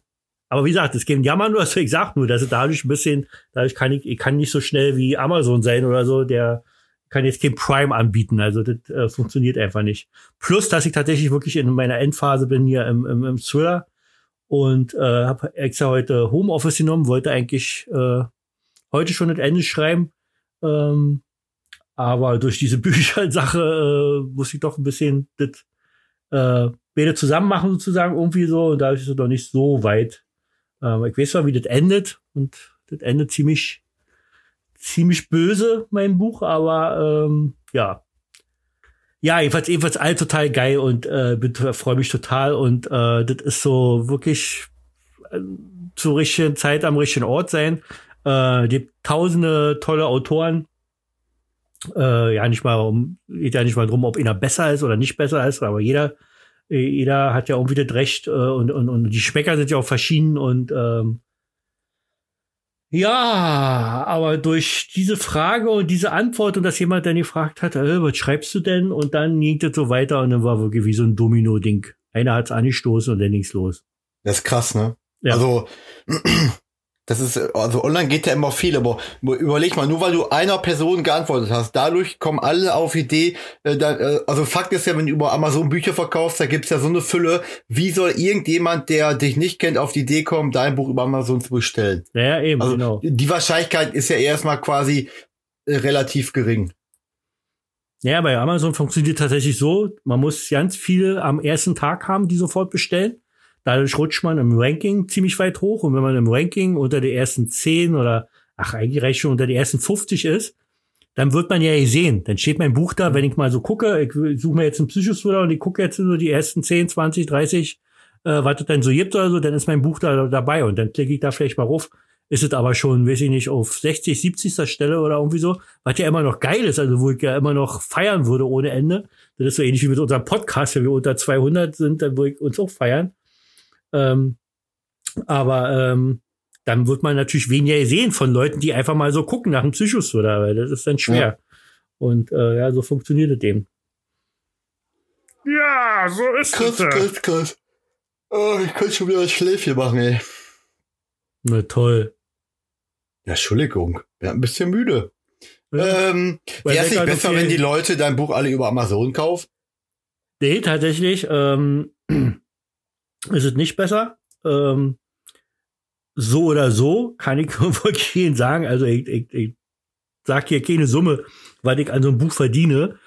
aber wie gesagt, es geht Jammer nur, also ich sag nur, dass es dadurch ein bisschen, dadurch kann ich, ich kann nicht so schnell wie Amazon sein oder so, der kann jetzt kein Prime anbieten, also das äh, funktioniert einfach nicht. Plus, dass ich tatsächlich wirklich in meiner Endphase bin hier im, im, im Thriller und äh, habe extra heute Homeoffice genommen, wollte eigentlich äh, heute schon das Ende schreiben, ähm, aber durch diese Büchersache äh, muss ich doch ein bisschen das äh, beide zusammen machen sozusagen irgendwie so und da ist es doch nicht so weit. Ähm, ich weiß zwar, wie das endet und das endet ziemlich, ziemlich böse, mein Buch, aber ähm, ja. Ja, jedenfalls, jedenfalls all total geil und äh, freue mich total und äh, das ist so wirklich äh, zur richtigen Zeit am richtigen Ort sein. Äh, die tausende tolle Autoren. Äh, ja, nicht mal um, geht ja nicht mal drum, ob einer besser ist oder nicht besser ist, aber jeder jeder hat ja irgendwie das Recht äh, und, und, und die Schmecker sind ja auch verschieden und ähm, ja, aber durch diese Frage und diese Antwort und dass jemand dann gefragt hat, äh, was schreibst du denn? Und dann ging das so weiter und dann war wirklich wie so ein Domino-Ding. Einer hat's angestoßen und dann ging's los. Das ist krass, ne? Ja. Also das ist, also online geht ja immer viel, aber überleg mal, nur weil du einer Person geantwortet hast, dadurch kommen alle auf Idee, äh, da, äh, also Fakt ist ja, wenn du über Amazon Bücher verkaufst, da gibt's ja so eine Fülle, wie soll irgendjemand, der dich nicht kennt, auf die Idee kommen, dein Buch über Amazon zu bestellen? Ja, eben, also, genau. Die Wahrscheinlichkeit ist ja erstmal quasi äh, relativ gering. Ja, bei Amazon funktioniert tatsächlich so, man muss ganz viele am ersten Tag haben, die sofort bestellen. Dadurch rutscht man im Ranking ziemlich weit hoch. Und wenn man im Ranking unter die ersten 10 oder, ach, eigentlich reicht schon unter die ersten 50 ist, dann wird man ja sehen. Dann steht mein Buch da, wenn ich mal so gucke, ich suche mir jetzt einen Psychothriller und ich gucke jetzt so die ersten 10, 20, 30, äh, was es dann so gibt oder so, dann ist mein Buch da dabei und dann klicke ich da vielleicht mal rauf. Ist es aber schon, weiß ich nicht, auf 60, 70. Stelle oder irgendwie so, was ja immer noch geil ist, also wo ich ja immer noch feiern würde ohne Ende. Das ist so ähnlich wie mit unserem Podcast, wenn wir unter 200 sind, dann würde ich uns auch feiern. Ähm, aber ähm, dann wird man natürlich weniger sehen von Leuten, die einfach mal so gucken nach einem Psychothriller, weil das ist dann schwer. Ja. Und äh, ja, so funktioniert es eben. Ja, so ist krass, es. Krass, krass, krass. Oh, ich könnte schon wieder ein Schläfchen machen, ey. Na toll. Ja, Entschuldigung, wir ein bisschen müde. Ja. Ähm, wäre es nicht besser, wenn die Leute dein Buch alle über Amazon kaufen? Nee, tatsächlich. Ähm, ist es nicht besser. Ähm, so oder so kann ich wirklich Ihnen sagen, also ich, ich, ich sag hier keine Summe, weil ich an so einem Buch verdiene.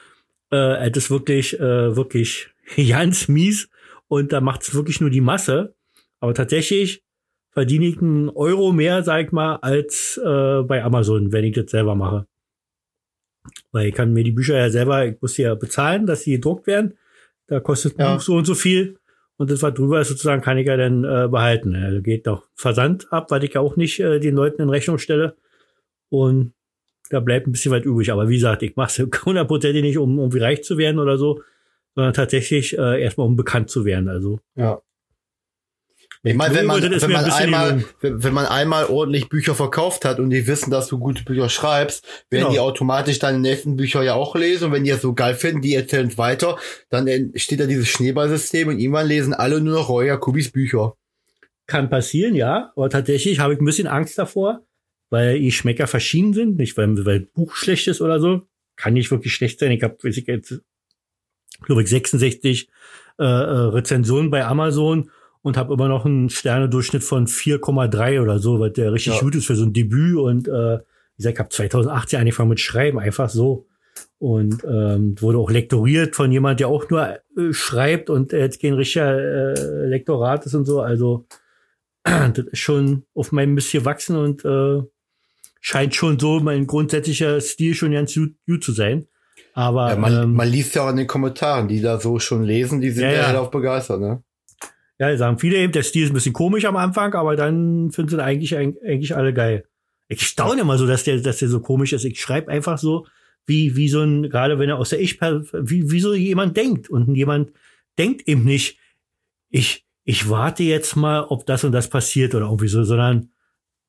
Äh, das ist wirklich, äh, wirklich ganz mies und da macht es wirklich nur die Masse. Aber tatsächlich verdiene ich einen Euro mehr, sag ich mal, als äh, bei Amazon, wenn ich das selber mache. Weil ich kann mir die Bücher ja selber, ich muss ja bezahlen, dass sie gedruckt werden. Da kostet ein ja. Buch so und so viel. Und das, was drüber ist, sozusagen, kann ich ja dann äh, behalten. Also geht doch Versand ab, weil ich ja auch nicht äh, den Leuten in Rechnung stelle. Und da bleibt ein bisschen weit übrig. Aber wie gesagt, ich mache es hundertprozentig nicht, um irgendwie reich zu werden oder so, sondern tatsächlich äh, erstmal um bekannt zu werden. Also ja. Ich meine, wenn man, wenn man einmal, wenn, man einmal ordentlich Bücher verkauft hat und die wissen, dass du gute Bücher schreibst, werden genau. die automatisch deine nächsten Bücher ja auch lesen und wenn die es so geil finden, die erzählen es weiter, dann steht da dieses Schneeballsystem und irgendwann lesen alle nur noch Roy Jakubis Bücher. Kann passieren, ja, aber tatsächlich habe ich ein bisschen Angst davor, weil die Schmecker verschieden sind, nicht weil, weil Buch schlecht ist oder so, kann nicht wirklich schlecht sein. Ich habe, weiß ich jetzt, glaube ich, 66 äh, äh, Rezensionen bei Amazon und habe immer noch einen Sternedurchschnitt von 4,3 oder so, was der richtig Ja. gut ist für so ein Debüt. Und äh, wie gesagt, ich habe 2018 angefangen mit Schreiben, einfach so. Und ähm, wurde auch lektoriert von jemand, der auch nur äh, schreibt und jetzt kein richtiger äh, Lektorat ist und so. Also das ist schon auf meinem Mist gewachsen und äh, scheint schon so mein grundsätzlicher Stil schon ganz gut, gut zu sein. Aber Ja, man, ähm, man liest ja auch in den Kommentaren, die da so schon lesen, die sind Ja, ja, ja. begeistert, ne? Ja, sagen viele eben, der Stil ist ein bisschen komisch am Anfang, aber dann finden sie eigentlich, eigentlich alle geil. Ich staune immer so, dass der, dass der so komisch ist. Ich schreibe einfach so, wie, wie so ein, gerade wenn er aus der Ich, wie, wie so jemand denkt. Und jemand denkt eben nicht, ich, ich warte jetzt mal, ob das und das passiert oder irgendwie so, sondern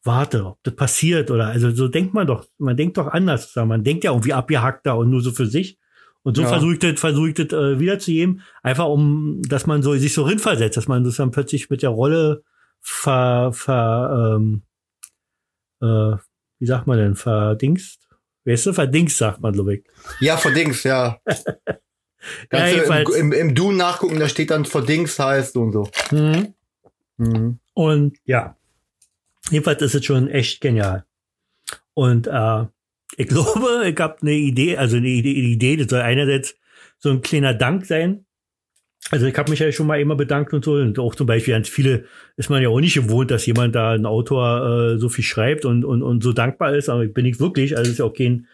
warte, ob das passiert oder, also so denkt man doch, man denkt doch anders. Man denkt ja irgendwie abgehackter und nur so für sich. Und so Ja. versuche ich das, versuche ich das äh, wiederzugeben, einfach um, dass man so sich so rinversetzt, dass man das dann plötzlich mit der Rolle ver, ver ähm, äh, wie sagt man denn, verdingst? Weißt du, verdingst sagt man, glaube ich. Ja, vor Dings, ja. Kannst du jedenfalls. im, im, im Du nachgucken, da steht dann vor Dings heißt und so. Mhm. Mhm. Und ja, jedenfalls ist es schon echt genial. Und äh, ich glaube, ich habe eine Idee, also eine Idee, das soll einerseits so ein kleiner Dank sein. Also ich habe mich ja schon mal immer bedankt und so. Und auch zum Beispiel ganz viele ist man ja auch nicht gewohnt, dass jemand da, ein Autor, äh, so viel schreibt und, und, und so dankbar ist. Aber bin ich wirklich, also es ist ja auch kein,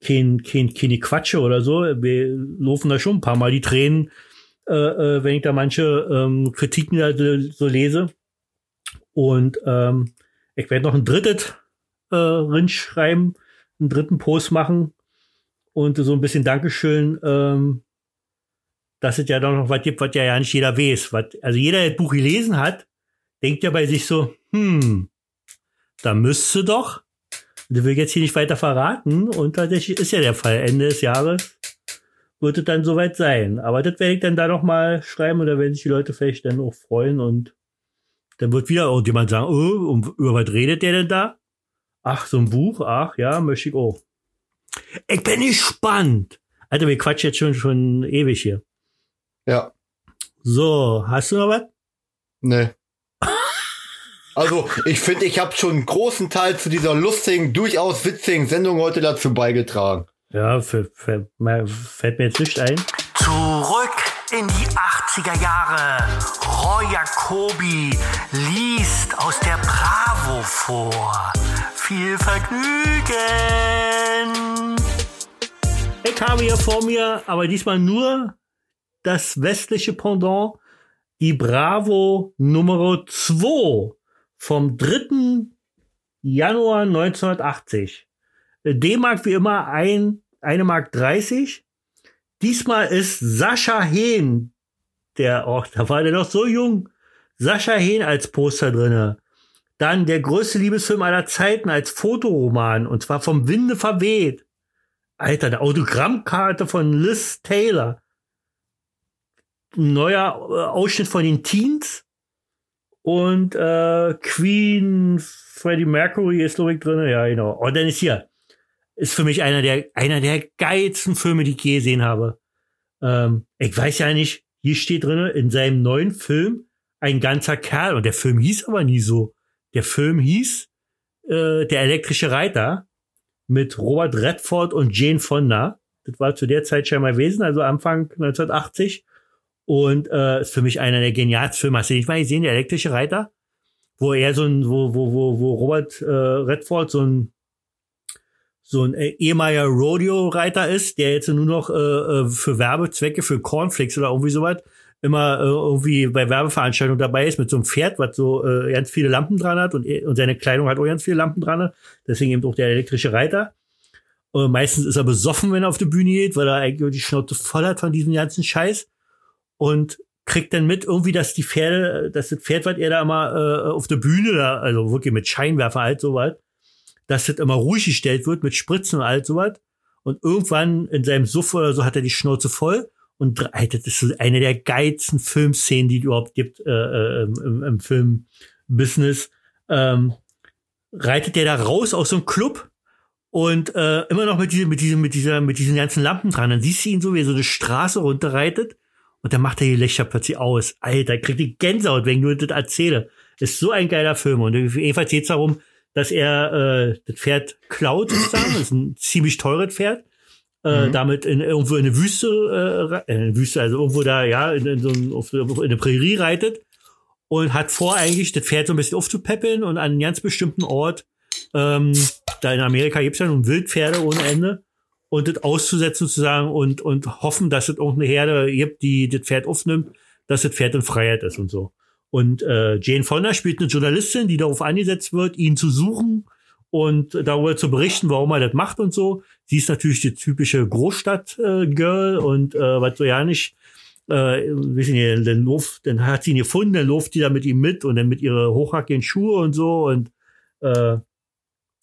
kein, kein, keine Quatsche oder so. Wir laufen da schon ein paar Mal die Tränen, äh, äh, wenn ich da manche ähm, Kritiken da so, lese. Und ähm, ich werde noch ein drittes äh, Rin schreiben, einen dritten Post machen und so ein bisschen Dankeschön, ähm, dass es ja doch noch was gibt, was ja, ja nicht jeder weiß. Was, also jeder, der das Buch gelesen hat, denkt ja bei sich so, hm, da müsste doch, das will jetzt hier nicht weiter verraten und tatsächlich ist ja der Fall, Ende des Jahres wird es dann soweit sein. Aber das werde ich dann da noch mal schreiben da werden sich die Leute vielleicht dann auch freuen und dann wird wieder irgendjemand sagen, oh, über was redet der denn da? Ach, so ein Buch, ach ja, möchte ich auch. Ich bin gespannt. Alter, wir quatschen jetzt schon, schon ewig hier. Ja, So, hast du noch was? ne. Also, ich finde, ich habe schon einen großen Teil zu dieser lustigen, durchaus witzigen Sendung heute dazu beigetragen. Ja, für, für, fällt mir jetzt nicht ein. Zurück in die 80er Jahre. Roy Jacobi liest aus der Bravo vor. Viel Vergnügen. Ich habe hier vor mir aber diesmal nur das westliche Pendant, die Bravo Nummer 2 vom 3. Januar 1980. D-Mark wie immer ein, eine Mark 30. Diesmal ist Sascha Hehn, der, oh, da war der noch so jung. Sascha Hehn als Poster drinne. Dann der größte Liebesfilm aller Zeiten als Fotoroman und zwar vom Winde verweht. Alter, eine Autogrammkarte von Liz Taylor. Ein neuer äh, Ausschnitt von den Teens. Und äh, Queen, Freddie Mercury ist, glaube ich, drin. Ja, genau. Und dann ist hier. Ist für mich einer der, einer der geilsten Filme, die ich je gesehen habe. Ähm, ich weiß ja nicht, hier steht drin, in seinem neuen Film ein ganzer Kerl. Und der Film hieß aber nie so. Der Film hieß äh, Der elektrische Reiter mit Robert Redford und Jane Fonda. Das war zu der Zeit scheinbar gewesen, also Anfang 1980. Und äh, ist für mich einer der genialsten Filme. Hast du nicht mal gesehen, der elektrische Reiter? Wo er so ein, wo, wo, wo, wo Robert äh, Redford so ein so ein äh, ehemaliger Rodeo-Reiter ist, der jetzt nur noch äh, äh, für Werbezwecke, für Cornflakes oder irgendwie sowas, immer äh, irgendwie bei Werbeveranstaltungen dabei ist mit so einem Pferd, was so äh, ganz viele Lampen dran hat und, er- und seine Kleidung hat auch ganz viele Lampen dran. Deswegen eben auch der elektrische Reiter. Und meistens ist er besoffen, wenn er auf die Bühne geht, weil er eigentlich die Schnauze voll hat von diesem ganzen Scheiß. Und kriegt dann mit irgendwie, dass die Pferde, dass das Pferd, was er da immer äh, auf der Bühne, da, also wirklich mit Scheinwerfer halt so was, dass das immer ruhig gestellt wird mit Spritzen und all sowas. Und irgendwann in seinem Suff oder so hat er die Schnauze voll. Und das ist eine der geilsten Filmszenen, die es überhaupt gibt äh, äh, im, im Filmbusiness. Ähm, reitet der da raus aus so einem Club und äh, immer noch mit diesem, mit diesem, mit dieser, mit diesen ganzen Lampen dran. Dann siehst du ihn so, wie er so eine Straße runterreitet. Und dann macht er die Lichter plötzlich aus. Alter, kriegt die Gänsehaut, wenn ich nur das erzähle. Ist so ein geiler Film. Und jedenfalls geht's darum, dass er äh, das Pferd klaut sozusagen. Das ist ein ziemlich teures Pferd. Äh, Mhm. damit in, irgendwo in eine Wüste, äh, äh, in eine Wüste, also irgendwo da, ja, in, in so ein, auf, in eine Prärie reitet und hat vor eigentlich das Pferd so ein bisschen aufzupäppeln und an einem ganz bestimmten Ort, ähm, da in Amerika gibt's ja nun Wildpferde ohne Ende und das auszusetzen sozusagen und, und hoffen, dass es irgendeine Herde gibt, die das Pferd aufnimmt, dass das Pferd in Freiheit ist und so. Und äh, Jane Fonda spielt eine Journalistin, die darauf angesetzt wird, ihn zu suchen und darüber zu berichten, warum er das macht und so. Sie ist natürlich die typische Großstadt-Girl und äh, was so ja nicht, äh, wissen Sie, dann, läuft, dann hat sie ihn gefunden, dann läuft die da mit ihm mit und dann mit ihre hochhackigen Schuhe und so und äh,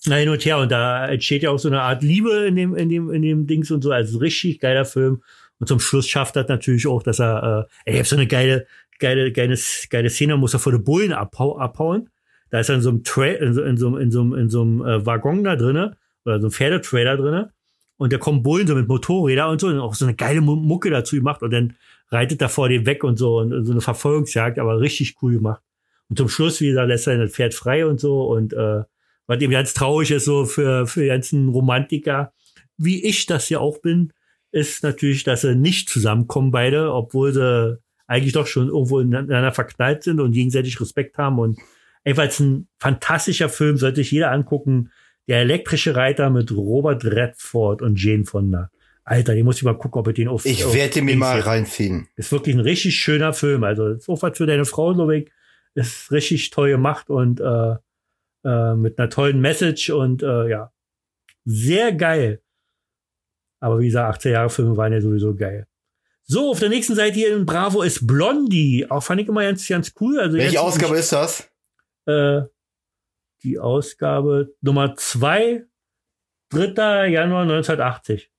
na hin und her. Und da entsteht ja auch so eine Art Liebe in dem in dem in dem Dings und so. Also richtig geiler Film. Und zum Schluss schafft er natürlich auch dass er äh, ich hab so eine geile geile geile geile Szene muss er vor den Bullen abhau abhauen. Da ist er in so einem Tra in so in so in so in so einem äh, Waggon da drinne oder so einem Pferdetrailer drinne. Und da kommen Bullen so mit Motorräder und so und auch so eine geile Mu- Mucke dazu gemacht. Und dann reitet er vor dem weg und so und so eine Verfolgungsjagd aber richtig cool gemacht. Und zum Schluss wie gesagt lässt er das Pferd frei und so. Und äh, was eben ganz traurig ist so für, für die ganzen Romantiker, wie ich das ja auch bin, ist natürlich, dass sie nicht zusammenkommen beide, obwohl sie eigentlich doch schon irgendwo ineinander verknallt sind und gegenseitig Respekt haben und einfach ein fantastischer Film, sollte sich jeder angucken. Der elektrische Reiter mit Robert Redford und Jane Fonda. Alter, den muss ich mal gucken, ob ich den auf Ich werde mir Dings mal reinziehen. ist wirklich ein richtig schöner Film. Also was für deine Frau, Lovik. Ist richtig toll gemacht und äh, äh, mit einer tollen Message und äh, ja, sehr geil. Aber wie gesagt, 18 Jahre Filme waren ja sowieso geil. So, auf der nächsten Seite hier in Bravo ist Blondie. Auch fand ich immer ganz, ganz cool. Also Welche Ausgabe ist das? Äh, die Ausgabe Nummer 2, 3. Januar 1980.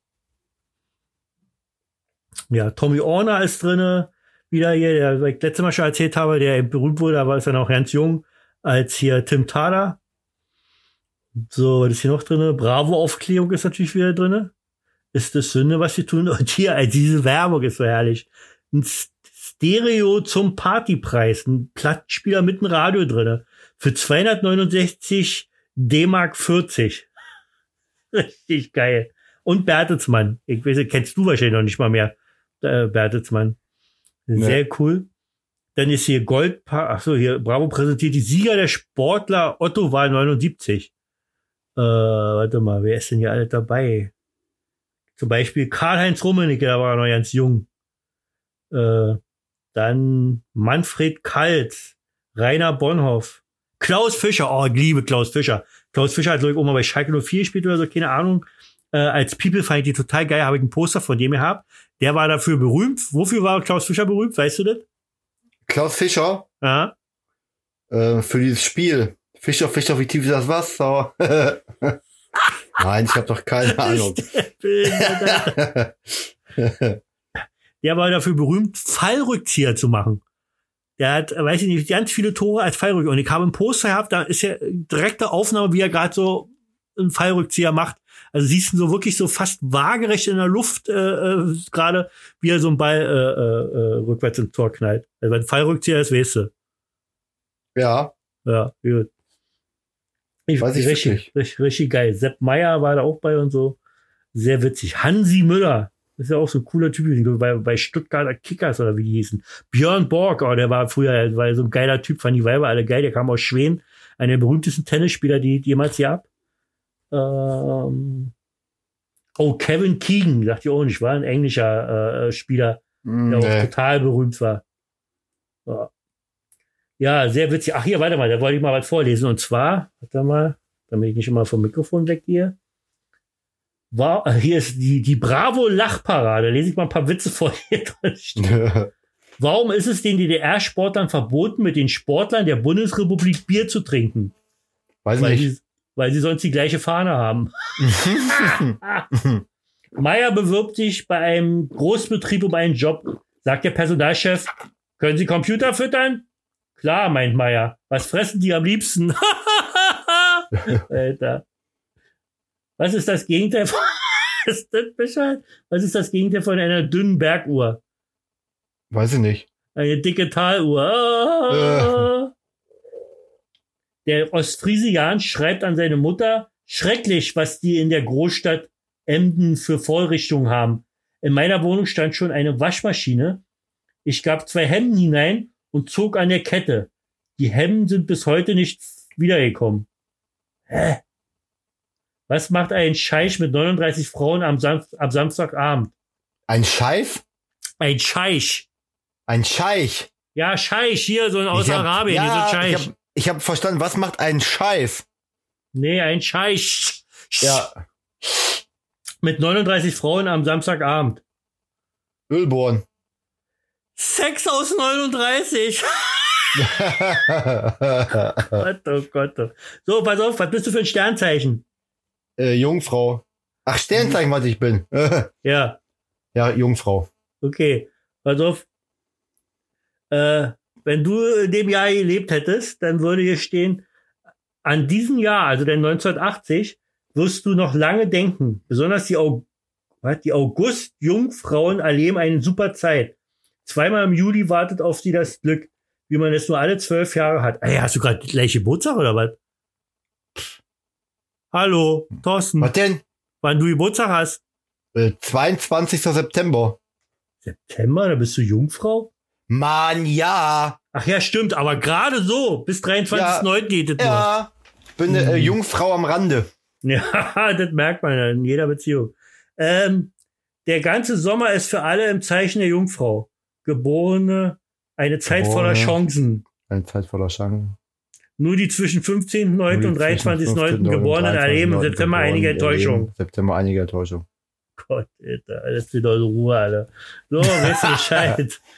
Ja, Tommy Orner ist drinne, wieder hier, der was ich letztes Mal schon erzählt habe, der berühmt wurde, aber ist ja noch ganz jung, als hier Tim Thaler. So, was ist hier noch drinne? Bravo-Aufklärung ist natürlich wieder drinne. Ist das Sünde, was sie tun? Und hier, also diese Werbung ist so herrlich. Ein Stereo zum Partypreis, ein Plattenspieler mit einem Radio drinne für 269 D-Mark 40. Richtig geil. Und Bertelsmann. Ich weiß, nicht, kennst du wahrscheinlich noch nicht mal mehr. Äh, Bertelsmann. Sehr cool. Dann ist hier Gold, ach so, hier Bravo präsentiert die Sieger der Sportler Otto Wahl 79. Äh, warte mal, wer ist denn hier alle dabei? Zum Beispiel Karl-Heinz Rummenigge, der war noch ganz jung. Äh, dann Manfred Kalt, Rainer Bonhoff, Klaus Fischer, oh, ich liebe Klaus Fischer. Klaus Fischer hat, glaube ich, auch mal bei Schalke 04 gespielt oder so, keine Ahnung. Äh, als People fand ich die total geil, habe ich ein Poster von dem gehabt. Der war dafür berühmt. Wofür war Klaus Fischer berühmt? Weißt du das? Klaus Fischer Ja. äh, für dieses Spiel. Fischer, Fischer, wie tief ist das Wasser? Nein, ich habe doch keine Ahnung. Der war dafür berühmt, Fallrückzieher zu machen. Der hat, weiß ich nicht, ganz viele Tore als Fallrückzieher. Und ich habe ein Poster gehabt, da ist ja direkte Aufnahme, wie er gerade so einen Fallrückzieher macht. Also siehst du so wirklich so fast waagerecht in der Luft äh, äh, gerade, wie er so einen Ball äh, äh, äh, rückwärts ins Tor knallt. Also wenn ein Fallrückzieher ist, weißt du. ja, Ja, gut. Ich, Weiß ich richtig, wirklich. richtig, richtig geil. Sepp Meier war da auch bei und so. Sehr witzig. Hansi Müller. Ist ja auch so ein cooler Typ, bei, bei Stuttgarter Kickers oder wie die hießen. Björn Borg, oh, der war früher, war so ein geiler Typ, fand die Weiber alle geil. Der kam aus Schweden. Einer der berühmtesten Tennisspieler, die jemals gab. Ähm, oh, Kevin Keegan, dachte ich auch nicht, war ein englischer äh, Spieler, Mm, der auch nee. total berühmt war. Ja. Ja, sehr witzig. Ach, hier, warte mal, da wollte ich mal was vorlesen. Und zwar, warte mal, damit ich nicht immer vom Mikrofon weggehe. War, hier ist die, die Bravo-Lachparade. Lese ich mal ein paar Witze vor. Hier drin. Warum ist es den DDR-Sportlern verboten, mit den Sportlern der Bundesrepublik Bier zu trinken? Weiß Weil nicht. sie, weil sie sonst die gleiche Fahne haben. Meier bewirbt sich bei einem Großbetrieb um einen Job. Sagt der Personalchef, können Sie Computer füttern? Klar, meint Meier. Was fressen die am liebsten? Alter. Was ist das Gegenteil von, ist das Bescheid? Was ist das Gegenteil von einer dünnen Berguhr? Weiß ich nicht. Eine Digitaluhr. Ah. Der Ostfriesian schreibt an seine Mutter, schrecklich, was die in der Großstadt Emden für Vorrichtungen haben. In meiner Wohnung stand schon eine Waschmaschine. Ich gab zwei Hemden hinein und zog an der Kette. Die Hemden sind bis heute nicht wiedergekommen. Hä? Was macht ein Scheich mit 39 Frauen am, Sam am Samstagabend? Ein Scheif? Ein Scheich. Ein Scheich. Ja, Scheich, hier, so ein aus Ich hab- Arabien, ja, so ein Scheich. Ich habe hab verstanden, was macht ein Scheif? Nee, ein Scheich. Ja, Mit 39 Frauen am Samstagabend. Ölborn. Sex aus 39. Gott, oh Gott. oh. So, pass auf, was bist du für ein Sternzeichen? äh, Jungfrau. Ach, Sternzeichen, was ich bin. Ja, ja, Jungfrau. okay. Pass auf. Äh, wenn du in dem Jahr gelebt hättest, dann würde hier stehen, an diesem Jahr, also den 1980, wirst du noch lange denken. Besonders die, Au was, die August-Jungfrauen erleben eine super Zeit. Zweimal im Juli wartet auf sie das Glück, wie man es nur alle zwölf Jahre hat. Ey, hast du gerade gleich Geburtstag oder was? Hallo, Thorsten, Was denn? wann du Geburtstag hast? Äh, 22. September. September, da bist du Jungfrau? Mann, ja. Ach ja, stimmt, aber gerade so, bis 23.09. geht es Ja. Bin eine äh, Mhm. Jungfrau am Rande. Ja, das merkt man ja in jeder Beziehung. Ähm, der ganze Sommer ist für alle im Zeichen der Jungfrau. Geborene, eine Zeit voller Geborene. Chancen. Eine Zeit voller Chancen. Nur die zwischen 15.09. und 23.09. Geborenen erleben im September einige Enttäuschung. September einige Enttäuschung. Gott, Alter, alles wieder in Ruhe, Alter. So, weißt du Bescheid.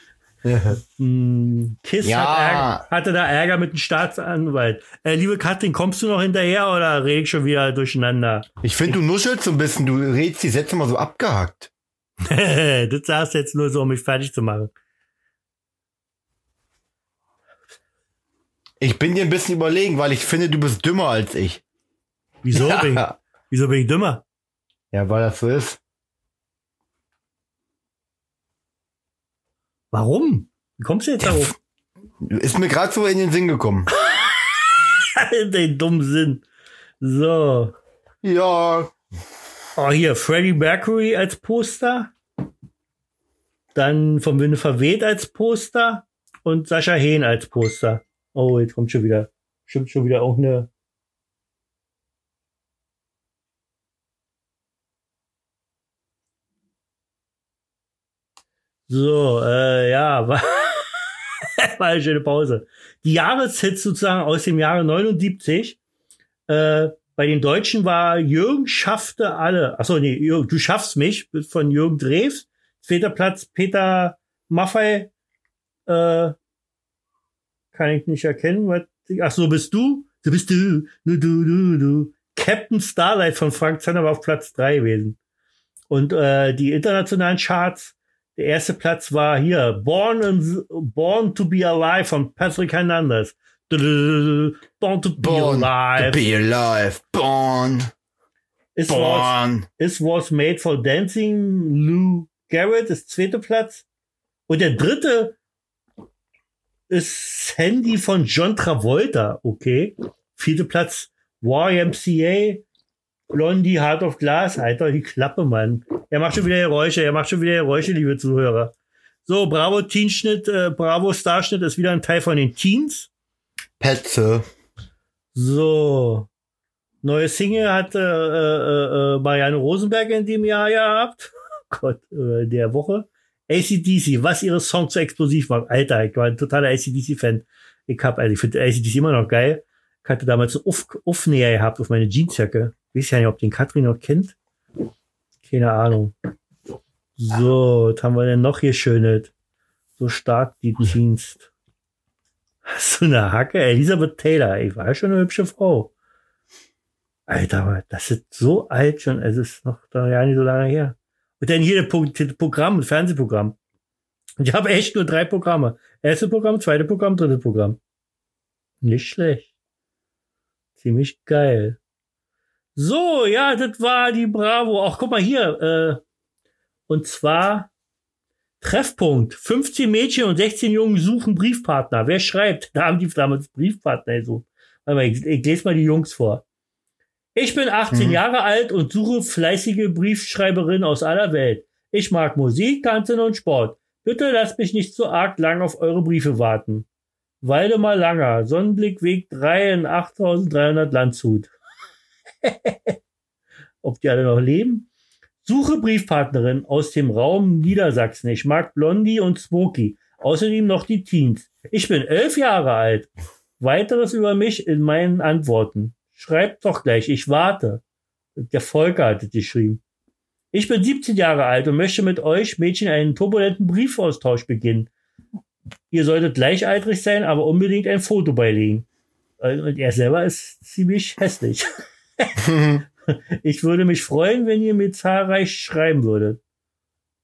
Hm, Kiss Ja. hat Ärger, hatte da Ärger mit dem Staatsanwalt. Äh, liebe Katrin, kommst du noch hinterher oder rede ich schon wieder durcheinander? Ich finde, du nuschelst so ein bisschen. Du redest die Sätze mal so abgehackt. das sagst jetzt nur so, um mich fertig zu machen. Ich bin dir ein bisschen überlegen, weil ich finde, du bist dümmer als ich. Wieso, bin, ich, Ja, wieso bin ich dümmer? ja weil das so ist. Warum? Wie kommst du jetzt darauf? Ist mir gerade so in den Sinn gekommen. Den dummen Sinn. So. Ja, Oh, hier, Freddie Mercury als Poster. Dann vom Winde verweht als Poster. Und Sascha Hehn als Poster. Oh, jetzt kommt schon wieder. Stimmt schon wieder auch eine. So, äh, ja, war, eine schöne Pause. Die Jahreshits sozusagen aus dem Jahre 79. Äh, bei den Deutschen war Jürgen schaffte alle. Achso, nee, Jürgen, du schaffst mich von Jürgen Drews. Zweiter Platz Peter Maffei. Äh, kann ich nicht erkennen. Was, ach so, bist du? Du bist du. Du, du, du, du. Captain Starlight von Frank Zander war auf Platz drei gewesen. Und äh, die internationalen Charts, der erste Platz war hier Born, in, Born to be Alive von Patrick Hernandez. Born to be born Alive. to be alive. Born, It was, born. It was made for dancing. Lou Garrett ist zweiter Platz. Und der dritte ist Sandy von John Travolta. Okay. Vierter Platz YMCA. Blondie Heart of Glass. Alter, die Klappe, Mann. Er macht schon wieder Geräusche. Er macht schon wieder Geräusche, liebe Zuhörer. So, Bravo Teenschnitt, äh, Bravo Starschnitt ist wieder ein Teil von den Teens. Petze. So. Neue Single hat äh, äh, äh, Marianne Rosenberg in dem Jahr gehabt. Gott, äh, der Woche. ACDC, was ihre Songs so explosiv macht. Alter, ich war ein totaler ACDC-Fan. Ich hab, also ich finde ACDC immer noch geil. Ich hatte damals einen Uff Uffnäher gehabt auf meine Jeansjacke. Weiß ja nicht, ob den Katrin noch kennt. Keine Ahnung. So, was haben wir denn noch hier schönes? So stark die Jeans. Hast du eine Hacke? Elisabeth Taylor, ich war schon eine hübsche Frau. Alter, das ist so alt schon, es ist noch ja nicht so lange her. Und dann hier das Programm, das Fernsehprogramm. Und ich habe echt nur drei Programme. Erste Programm, zweite Programm, dritte Programm. Nicht schlecht. Ziemlich geil. So, ja, das war die Bravo. Ach, guck mal hier. Äh, und zwar Treffpunkt. 15 Mädchen und 16 Jungen suchen Briefpartner. Wer schreibt? Da haben die damals Briefpartner gesucht. Warte mal, ich, ich lese mal die Jungs vor. Ich bin 18 Mhm. Jahre alt und suche fleißige Briefschreiberin aus aller Welt. Ich mag Musik, Tanzen und Sport. Bitte lasst mich nicht so arg lang auf eure Briefe warten. Waldemar Langer, Sonnenblickweg 3 in 8300 Landshut. Ob die alle noch leben? Suche Briefpartnerin aus dem Raum Niedersachsen. Ich mag Blondie und Smokey. Außerdem noch die Teens. Ich bin elf Jahre alt. Weiteres über mich in meinen Antworten. Schreibt doch gleich, ich warte. Der Volker hat es geschrieben. Ich bin 17 Jahre alt und möchte mit euch Mädchen einen turbulenten Briefaustausch beginnen. Ihr solltet gleichaltrig sein, aber unbedingt ein Foto beilegen. Und er selber ist ziemlich hässlich. Ich würde mich freuen, wenn ihr mir zahlreich schreiben würdet.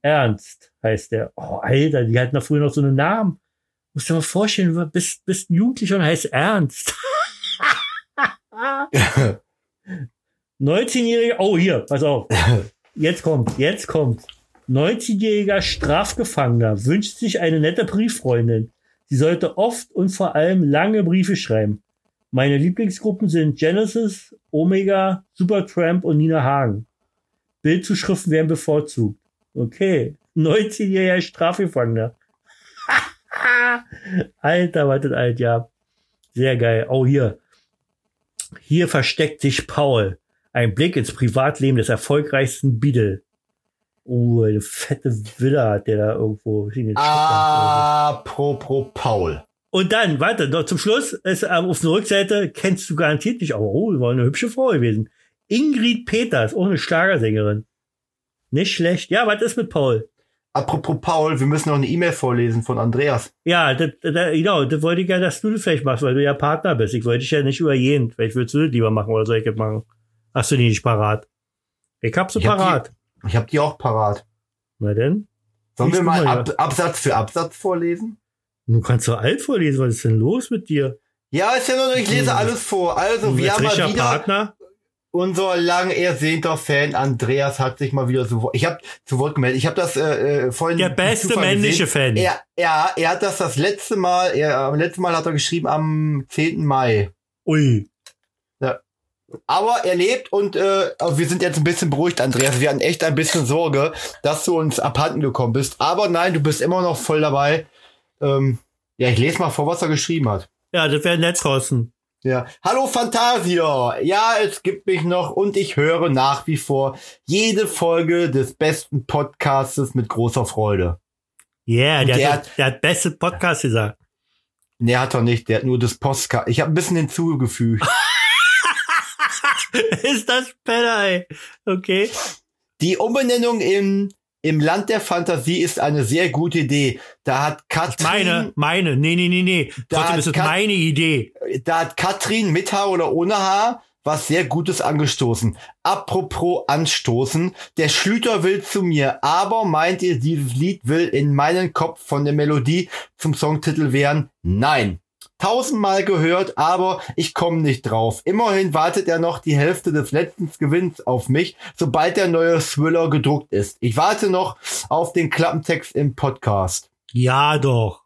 Ernst heißt der. Oh, Alter, die hatten da früher noch so einen Namen. Musst du dir mal vorstellen, du bist, bist ein Jugendlicher und heißt Ernst. 19-jähriger, oh hier, pass auf. Jetzt kommt, jetzt kommt. 19-jähriger Strafgefangener wünscht sich eine nette Brieffreundin. Sie sollte oft und vor allem lange Briefe schreiben. Meine Lieblingsgruppen sind Genesis, Omega, Supertramp und Nina Hagen. Bildzuschriften werden bevorzugt. Okay. 19-jähriger Strafgefangener. Alter, das alt, ja. Sehr geil. Oh, hier. Hier versteckt sich Paul. Ein Blick ins Privatleben des erfolgreichsten Beatle. Oh, eine fette Villa hat der da irgendwo hingeschickt. Apropos Paul. Und dann, warte, noch zum Schluss ist ähm, auf der Rückseite, kennst du garantiert nicht, aber oh, war eine hübsche Frau gewesen. Ingrid Peters, auch eine Schlagersängerin. Nicht schlecht. Ja, was ist mit Paul? Apropos Paul, wir müssen noch eine E-Mail vorlesen von Andreas. Ja, das, das, genau, das wollte ich ja, dass du das vielleicht machst, weil du ja Partner bist. Ich wollte dich ja nicht übergehen. Vielleicht würdest du das lieber machen oder soll ich das machen? Hast du die nicht parat? Ich hab sie Ich hab parat. Ich habe die auch parat. Na denn? Sollen wir mal, Ab Absatz für Absatz vorlesen? Du kannst doch alt vorlesen, was ist denn los mit dir? Ja, ist ja nur, ich lese alles vor. Also, wir haben mal wieder Partner? unser lang ersehnter Fan Andreas hat sich mal wieder zu Wort. Ich habe zu Wort gemeldet. Ich habe das äh, äh, vorhin Der beste Zufall männliche gesehen. Fan. Er, ja, er hat das das letzte Mal. Er, am letzten Mal hat er geschrieben am 10. Mai. Ui. Aber er lebt und äh, also wir sind jetzt ein bisschen beruhigt, Andreas. Wir hatten echt ein bisschen Sorge, dass du uns abhanden gekommen bist. Aber nein, du bist immer noch voll dabei. Ähm, ja, ich lese mal vor, was er geschrieben hat. Ja, das wäre nett, Thorsten. Ja. Hallo Fantasia. Ja, es gibt mich noch und ich höre nach wie vor jede Folge des besten Podcastes mit großer Freude. Yeah, der, der hat, der hat beste Podcast gesagt. Nee, hat er nicht. Der hat nur das Podcast. Ich habe ein bisschen hinzugefügt. ist das Penner, ey. Okay. Die Umbenennung im, im Land der Fantasie ist eine sehr gute Idee. Da hat Katrin, Meine, meine. Nee, nee, nee, nee. Da Trotzdem ist es Kat- meine Idee. da hat Katrin mit Haar oder ohne Haar was sehr Gutes angestoßen. Apropos anstoßen, der Schlüter will zu mir, aber meint ihr, dieses Lied will in meinen Kopf von der Melodie zum Songtitel werden? Nein. Tausendmal gehört, aber ich komme nicht drauf. Immerhin wartet er noch die Hälfte des letzten Gewinns auf mich, sobald der neue Thriller gedruckt ist. Ich warte noch auf den Klappentext im Podcast. Ja, doch.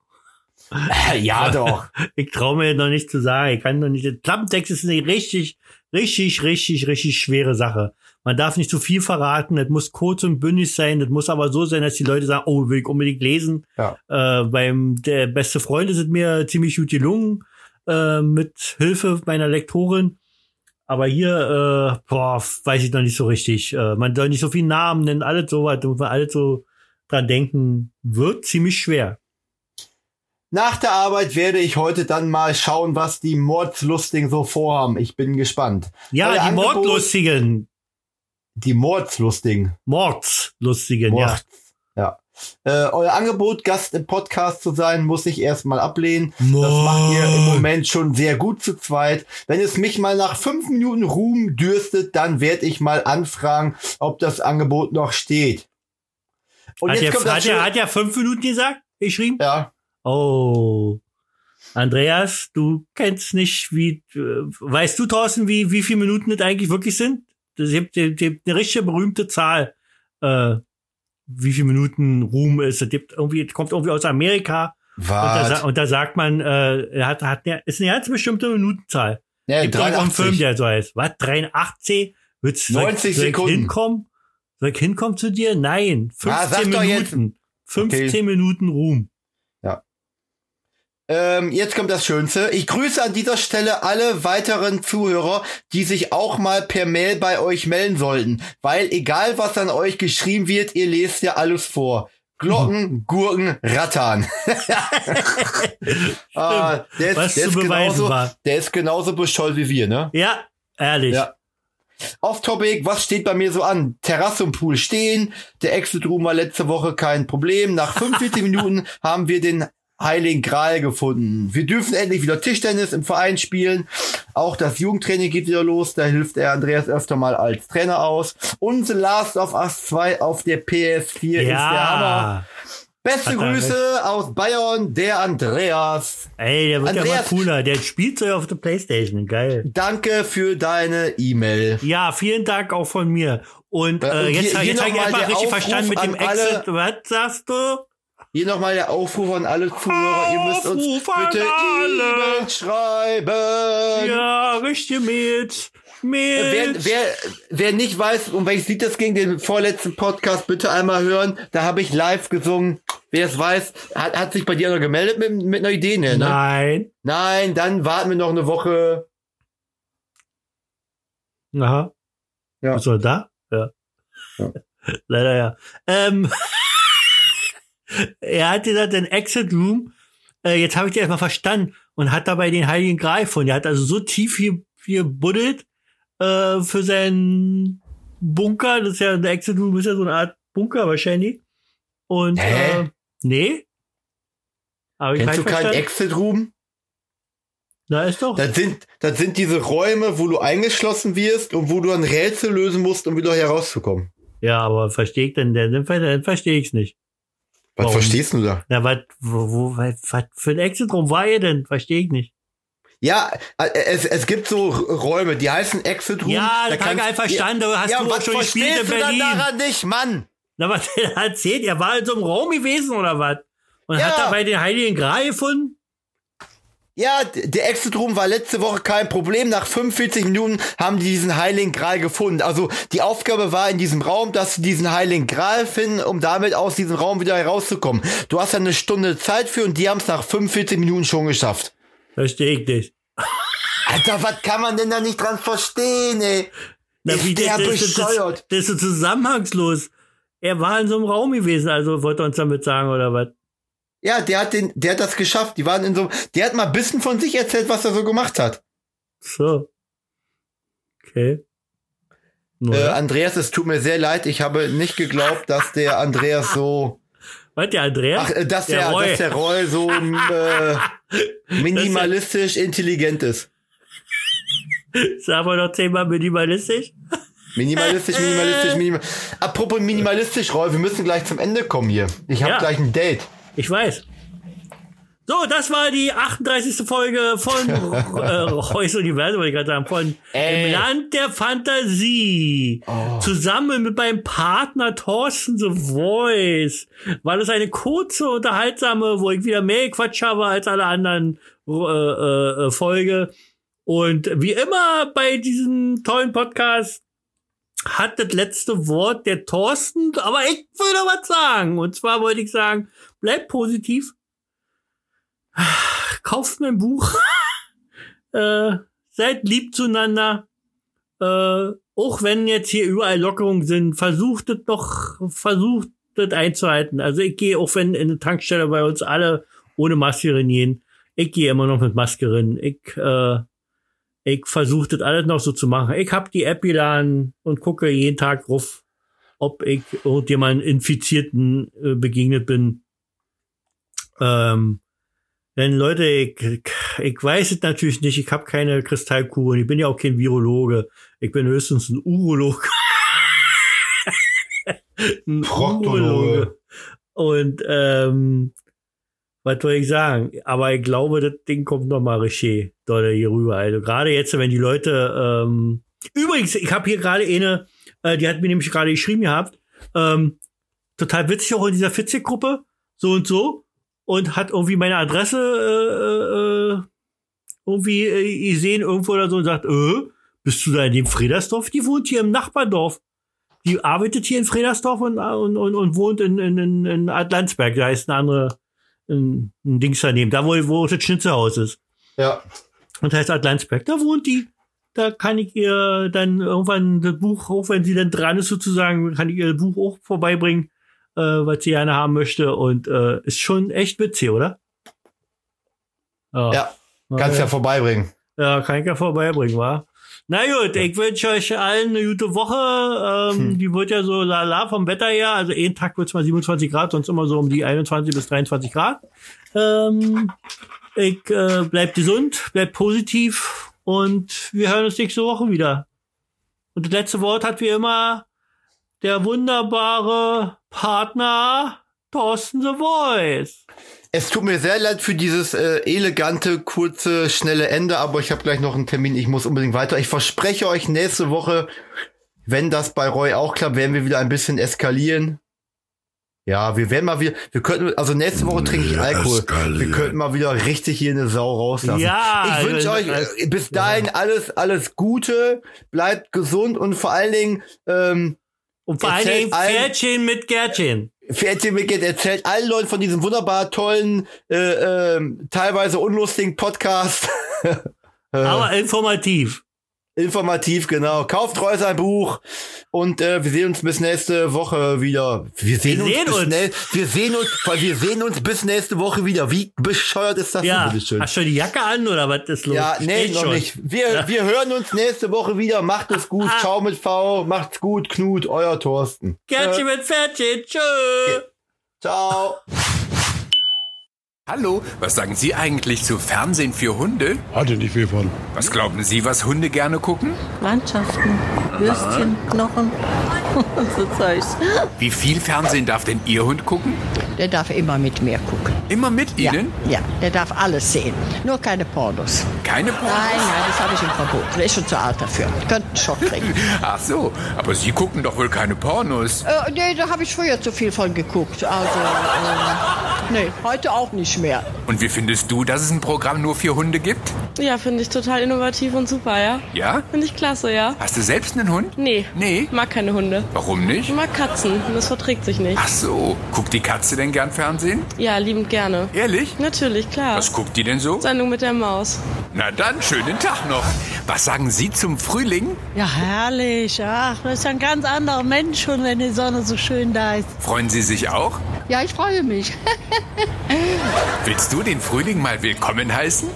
ja doch. Ich traue mir noch nicht zu sagen. Ich kann noch nicht. Klappentext ist eine richtig, richtig, richtig, richtig schwere Sache. Man darf nicht zu viel verraten. Das muss kurz und bündig sein. Das muss aber so sein, dass die Leute sagen, oh, will ich unbedingt lesen. Ja. Äh, beim der beste Freunde sind mir ziemlich gut gelungen äh, mit Hilfe meiner Lektorin. Aber hier, äh, boah, weiß ich noch nicht so richtig. Äh, man soll nicht so viel Namen nennen, alles so was, muss man alles so dran denken, wird ziemlich schwer. Nach der Arbeit werde ich heute dann mal schauen, was die Mordslustigen so vorhaben. Ich bin gespannt. Ja, Euer die Angebot- Mordlustigen, Die Mordslustigen. Mordslustigen, ja. Mords. Ja. Äh, euer Angebot, Gast im Podcast zu sein, muss ich erstmal ablehnen. Das macht ihr im Moment schon sehr gut zu zweit. Wenn es mich mal nach fünf Minuten Ruhm dürstet, dann werde ich mal anfragen, ob das Angebot noch steht. Und Hat jetzt er, kommt hat, er, hat er fünf Minuten gesagt? Geschrieben? ja. Oh. Andreas, du kennst nicht, wie, äh, weißt du, Thorsten, wie, wie viele Minuten das eigentlich wirklich sind? Das gibt, gibt eine richtige berühmte Zahl. Äh, wie viele Minuten Ruhm ist. Es gibt irgendwie, kommt irgendwie aus Amerika. Und da, Was? und da sagt man, äh, er hat, hat eine, ist eine ganz bestimmte Minutenzahl. Ja, Gibt irgendwo einen Film, 83. der so heißt. Was? 83? Willst, soll, 90 ich- soll ich Sekunden. hinkommen? Soll ich hinkommen zu dir? Nein. 15 Ah. Minuten. 15 Okay. Minuten Ruhm. Ähm, jetzt kommt das Schönste. Ich grüße an dieser Stelle alle weiteren Zuhörer, die sich auch mal per Mail bei euch melden sollten. Weil egal was an euch geschrieben wird, ihr lest ja alles vor. Glocken, Gurken, Rattern. ah, der ist, Was der, zu ist beweisen genauso, war. der ist genauso bescheuert wie wir, ne? Ja, ehrlich. Ja. Off-Topic, was steht bei mir so an? Terrasse und Pool stehen. Der Exit Room war letzte Woche kein Problem. Nach 45 Minuten haben wir den Heiligen Gral gefunden. Wir dürfen endlich wieder Tischtennis im Verein spielen. Auch das Jugendtraining geht wieder los. Da hilft er Andreas öfter mal als Trainer aus. Und The Last of Us 2 auf der PS4 ist der Hammer. Ja. Beste Grüße aus Bayern, der Andreas. Ey, der wird ja Andreas- mal cooler. Der spielt so auf der Playstation. Geil. Danke für deine E-Mail. Ja, vielen Dank auch von mir. Und Äh, äh, und jetzt, hier- hier jetzt habe ich der richtig Aufruf verstanden mit dem Exit. Was sagst du? Hier nochmal der Aufruf an alle Zuhörer. Ihr müsst uns Aufruf bitte alle. Schreiben. Ja, richtige Mails. Mails. Wer, wer, wer nicht weiß, um welches Lied das ging, den vorletzten Podcast bitte einmal hören. Da habe ich live gesungen. Wer es weiß, hat, hat sich bei dir noch gemeldet mit, mit einer Idee, ne? Nein. Nein, dann warten wir noch eine Woche. Aha. Ja. Bist du da? Ja. Ja. Leider ja. Ähm, er hat gesagt, den Exit Room, äh, jetzt habe ich den erstmal verstanden und hat dabei den Heiligen Gral von. Er hat also so tief hier, hier buddelt äh, für seinen Bunker. Das ist ja, der Exit Room ist ja so eine Art Bunker wahrscheinlich. Und Hä? äh, nee. Aber ich Kennst du keinen verstanden? Exit Room? Da ist doch. Das sind, das sind diese Räume, wo du eingeschlossen wirst und wo du ein Rätsel lösen musst, um wieder herauszukommen. Ja, aber verstehe ich denn, dann, dann verstehe ich's nicht. Was Warum? verstehst du da? Na, was, wo, wo, was, für ein Exit-Raum war ihr denn? Verstehe ich nicht. Ja, äh, es, es gibt so Räume, die heißen Exit Room. Ja, Da habe ich einfach verstanden, aber hast ja, du was schon gespielt in verstehst du dann Berlin. daran nicht, Mann? Na, was der erzählt, er war in so einem Raum gewesen oder was? Und Ja. hat dabei den Heiligen Gral gefunden? Ja, der Exit Room war letzte Woche kein Problem. Nach 45 Minuten haben die diesen Heiligen Gral gefunden. Also die Aufgabe war in diesem Raum, dass sie diesen Heiligen Gral finden, um damit aus diesem Raum wieder herauszukommen. Du hast ja eine Stunde Zeit für und die haben es nach 45 Minuten schon geschafft. Verstehe ich nicht. Alter, was kann man denn da nicht dran verstehen, ey? Na, Ist wie der das, das, das, bescheuert? das ist so zusammenhangslos. Er war in so einem Raum gewesen, also wollte er uns damit sagen, oder was? Ja, der hat den, der hat das geschafft. Die waren in so, der hat mal ein bisschen von sich erzählt, was er so gemacht hat. So. Okay. Äh. Andreas, es tut mir sehr leid. Ich habe nicht geglaubt, dass der Andreas so, was, der Andreas? ach, äh, dass Der der, Roy. dass der Roy so äh, minimalistisch intelligent ist. Sagen wir noch zehnmal minimalistisch? Minimalistisch, minimalistisch, minimalistisch. Apropos minimalistisch, Roy, wir müssen gleich zum Ende kommen hier. Ich habe Ja. gleich ein Date. Ich weiß. So, das war die 38. Folge von äh, Reus Universum, wollte ich gerade sagen, von Ey. Im Land der Fantasie. Zusammen mit meinem Partner Thorsten The Voice. War das eine kurze, unterhaltsame, wo ich wieder mehr Quatsch habe als alle anderen äh, äh, äh, Folge. Und wie immer bei diesem tollen Podcast hat das letzte Wort der Thorsten, aber ich will noch was sagen. Und zwar wollte ich sagen, bleibt positiv. Kauft mein Buch. äh, seid lieb zueinander. Äh, auch wenn jetzt hier überall Lockerungen sind, versucht es doch, versucht das einzuhalten. Also ich gehe, auch wenn in der Tankstelle bei uns alle ohne Maske gehen, ich gehe immer noch mit Maske rein. Ich, äh, ich versuche das alles noch so zu machen. Ich hab die App geladen und gucke jeden Tag drauf, ob ich irgendjemand Infizierten äh, begegnet bin. Ähm, denn Leute, ich, ich weiß es natürlich nicht, ich habe keine Kristallkugel und ich bin ja auch kein Virologe. Ich bin höchstens ein Urolog. ein Proktologe. Und ähm, was soll ich sagen? Aber ich glaube, das Ding kommt noch mal richtig doll hier rüber. Also gerade jetzt, wenn die Leute ähm, übrigens, ich habe hier gerade eine, äh, die hat mir nämlich gerade geschrieben gehabt, ähm, total witzig auch in dieser Fitzek-Gruppe, so und so, und hat irgendwie meine Adresse äh, äh, irgendwie äh, gesehen irgendwo oder so und sagt, äh, bist du da in dem Fredersdorf? Die wohnt hier im Nachbardorf. Die arbeitet hier in Fredersdorf und, und, und, und wohnt in, in, in, Adlandsberg. Da ist eine andere, ein, ein Dings daneben, da wo, wo das Schnitzelhaus ist. Ja. Und heißt Adlandsberg. Da wohnt die. Da kann ich ihr dann irgendwann das Buch, auch wenn sie dann dran ist sozusagen, kann ich ihr das Buch auch vorbeibringen, äh, was sie gerne haben möchte. Und äh, ist schon echt witzig, oder? Ja. Kannst ja vorbeibringen. Ja, kann ich ja vorbeibringen, wa? Na gut, ich wünsche euch allen eine gute Woche. Ähm, Die wird ja so lala vom Wetter her. Also jeden Tag wird's mal 27 Grad, sonst immer so um die 21 bis 23 Grad. Ähm, ich äh, bleibt gesund, bleibt positiv und wir hören uns nächste Woche wieder. Und das letzte Wort hat wie immer der wunderbare Partner Thorsten The Voice. Es tut mir sehr leid für dieses äh, elegante, kurze, schnelle Ende, aber ich habe gleich noch einen Termin. Ich muss unbedingt weiter. Ich verspreche euch, nächste Woche, wenn das bei Roy auch klappt, werden wir wieder ein bisschen eskalieren. Ja, wir werden mal wieder, wir könnten, also nächste Woche trinke ich Alkohol. Wir könnten mal wieder richtig hier eine Sau rauslassen. Ja, ich wünsche also, euch äh, bis dahin alles, alles Gute, bleibt gesund und vor allen Dingen, ähm, Und vor allen Erzählt Dingen allen- Pferdchen mit Gärtchen. Pferdchen Wicked erzählt allen Leuten von diesem wunderbar tollen, äh, ähm, teilweise unlustigen Podcast. Aber informativ. Informativ, genau. Kauft Reus ein Buch und äh, wir sehen uns bis nächste Woche wieder. Wir sehen, Wir uns, sehen bis uns. wir sehen uns, weil wir sehen uns bis nächste Woche wieder. Wie bescheuert ist das Ja. denn? Hast du die Jacke an oder was ist los? Ja, nee, Steht noch schon. nicht. Wir, wir hören uns nächste Woche wieder. Macht es gut. Ah. Ciao mit V. Macht's gut. Knut, euer Thorsten. Gärtchen mit Pferdchen. Tschö. Ciao. Hallo, was sagen Sie eigentlich zu Fernsehen für Hunde? Hatte nicht viel von. Was glauben Sie, was Hunde gerne gucken? Landschaften, Würstchen, Knochen und so Zeugs. Wie viel Fernsehen darf denn Ihr Hund gucken? Der darf immer mit mir gucken. Immer mit Ja, Ihnen? ja, der darf alles sehen. Nur keine Pornos. Keine Pornos? Nein, nein, das habe ich ihm verboten. Der ist schon zu alt dafür. Könnte einen Schock kriegen. Ach so, aber Sie gucken doch wohl keine Pornos. äh, nee, da habe ich früher zu viel von geguckt. Also, ähm, nee, heute auch nicht mehr. Und wie findest du, dass es ein Programm nur für Hunde gibt? Ja, finde ich total innovativ und super, ja. Ja? Finde ich klasse, ja. Hast du selbst einen Hund? Nee. Nee? Ich mag keine Hunde. Warum Ich nicht? mag Katzen und das verträgt sich nicht. Ach so, guckt die Katze denn gern Fernsehen? Ja, liebend gerne. Ehrlich? Natürlich, klar. Was guckt die denn so? Sendung mit der Maus. Na dann, schönen Tag noch. Was sagen Sie zum Frühling? Ja, herrlich. Ach, das ist ein ganz anderer Mensch schon, wenn die Sonne so schön da ist. Freuen Sie sich auch? Ja, ich freue mich. Willst du den Frühling mal willkommen heißen?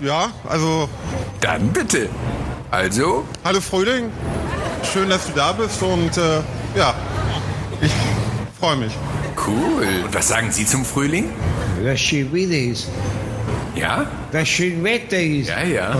Ja, also, Dann bitte. Also, hallo Frühling. Schön, dass du da bist und äh, ja, ich freue mich. cool. Und was sagen Sie zum Frühling? Was schön Wetter ist. Ja? Was schön Wetter ist. Ja, ja.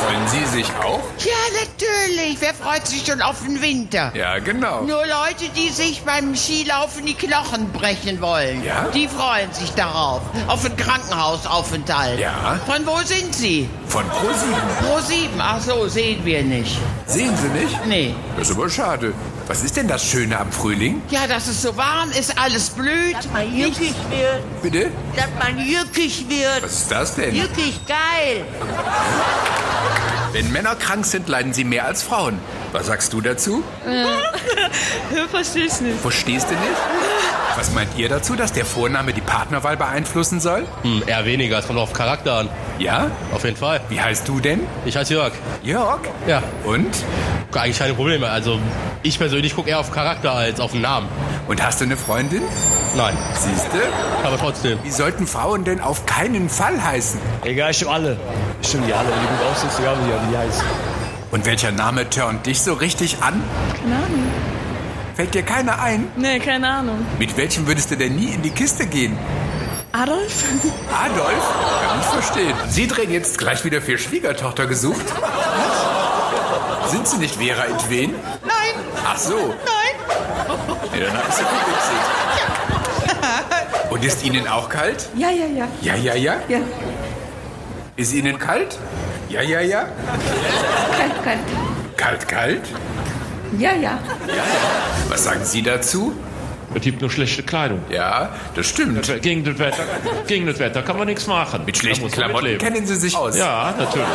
Freuen Sie sich auch? Ja, natürlich. Wer freut sich schon auf den Winter? Ja, genau. Nur Leute, die sich beim Skilaufen die Knochen brechen wollen. Ja? Die freuen sich darauf. Auf einen Krankenhausaufenthalt. Ja. Von wo sind Sie? Von ProSieben. Pro 7. Ach so, sehen wir nicht. Sehen Sie nicht? Nee. Das ist aber schade. Was ist denn das Schöne am Frühling? Ja, dass es so warm ist, alles blüht. Man jückig wird, Bitte? Dass man jückig wird. Was ist das denn? Jückig geil. Wenn Männer krank sind, leiden sie mehr als Frauen. Was sagst du dazu? Verstehe ich nicht. Verstehst du nicht? Was meint ihr dazu, dass der Vorname die Partnerwahl beeinflussen soll? Hm, eher weniger, es kommt auf Charakter an. Ja? Auf jeden Fall. Wie heißt du denn? Ich heiße Jörg. Jörg? Ja, Und? eigentlich keine Probleme. Also ich persönlich gucke eher auf Charakter als auf den Namen. Und hast du eine Freundin? Nein, Siehste? aber trotzdem. Wie sollten Frauen denn auf keinen Fall heißen? Egal, stimmt alle. Stimmt die alle. Wenn die gut aussehen, ist egal, wie die heißen. Und welcher Name turnt dich so richtig an? Keine Ahnung. Fällt dir keiner ein? Nee, keine Ahnung. Mit welchem würdest du denn nie in die Kiste gehen? Adolf? Adolf? Kann ich verstehen. Sie drehen jetzt gleich wieder für Schwiegertochter gesucht? Sind Sie nicht Vera Entwen? Nein, Ach so. nein. Ja, dann ist sie verwechselt. Und ist Ihnen auch kalt? Ja, ja, ja. Ja, ja, ja. Ja, Ist Ihnen kalt? Ja, ja, ja. kalt, kalt. Kalt, kalt? Ja, ja. Was sagen Sie dazu? Es gibt nur schlechte Kleidung. Ja, das stimmt. Das, gegen, das Wetter, gegen das Wetter kann man nichts machen. Mit schlechten Klamotten mitleben. kennen Sie sich aus. Ja, natürlich.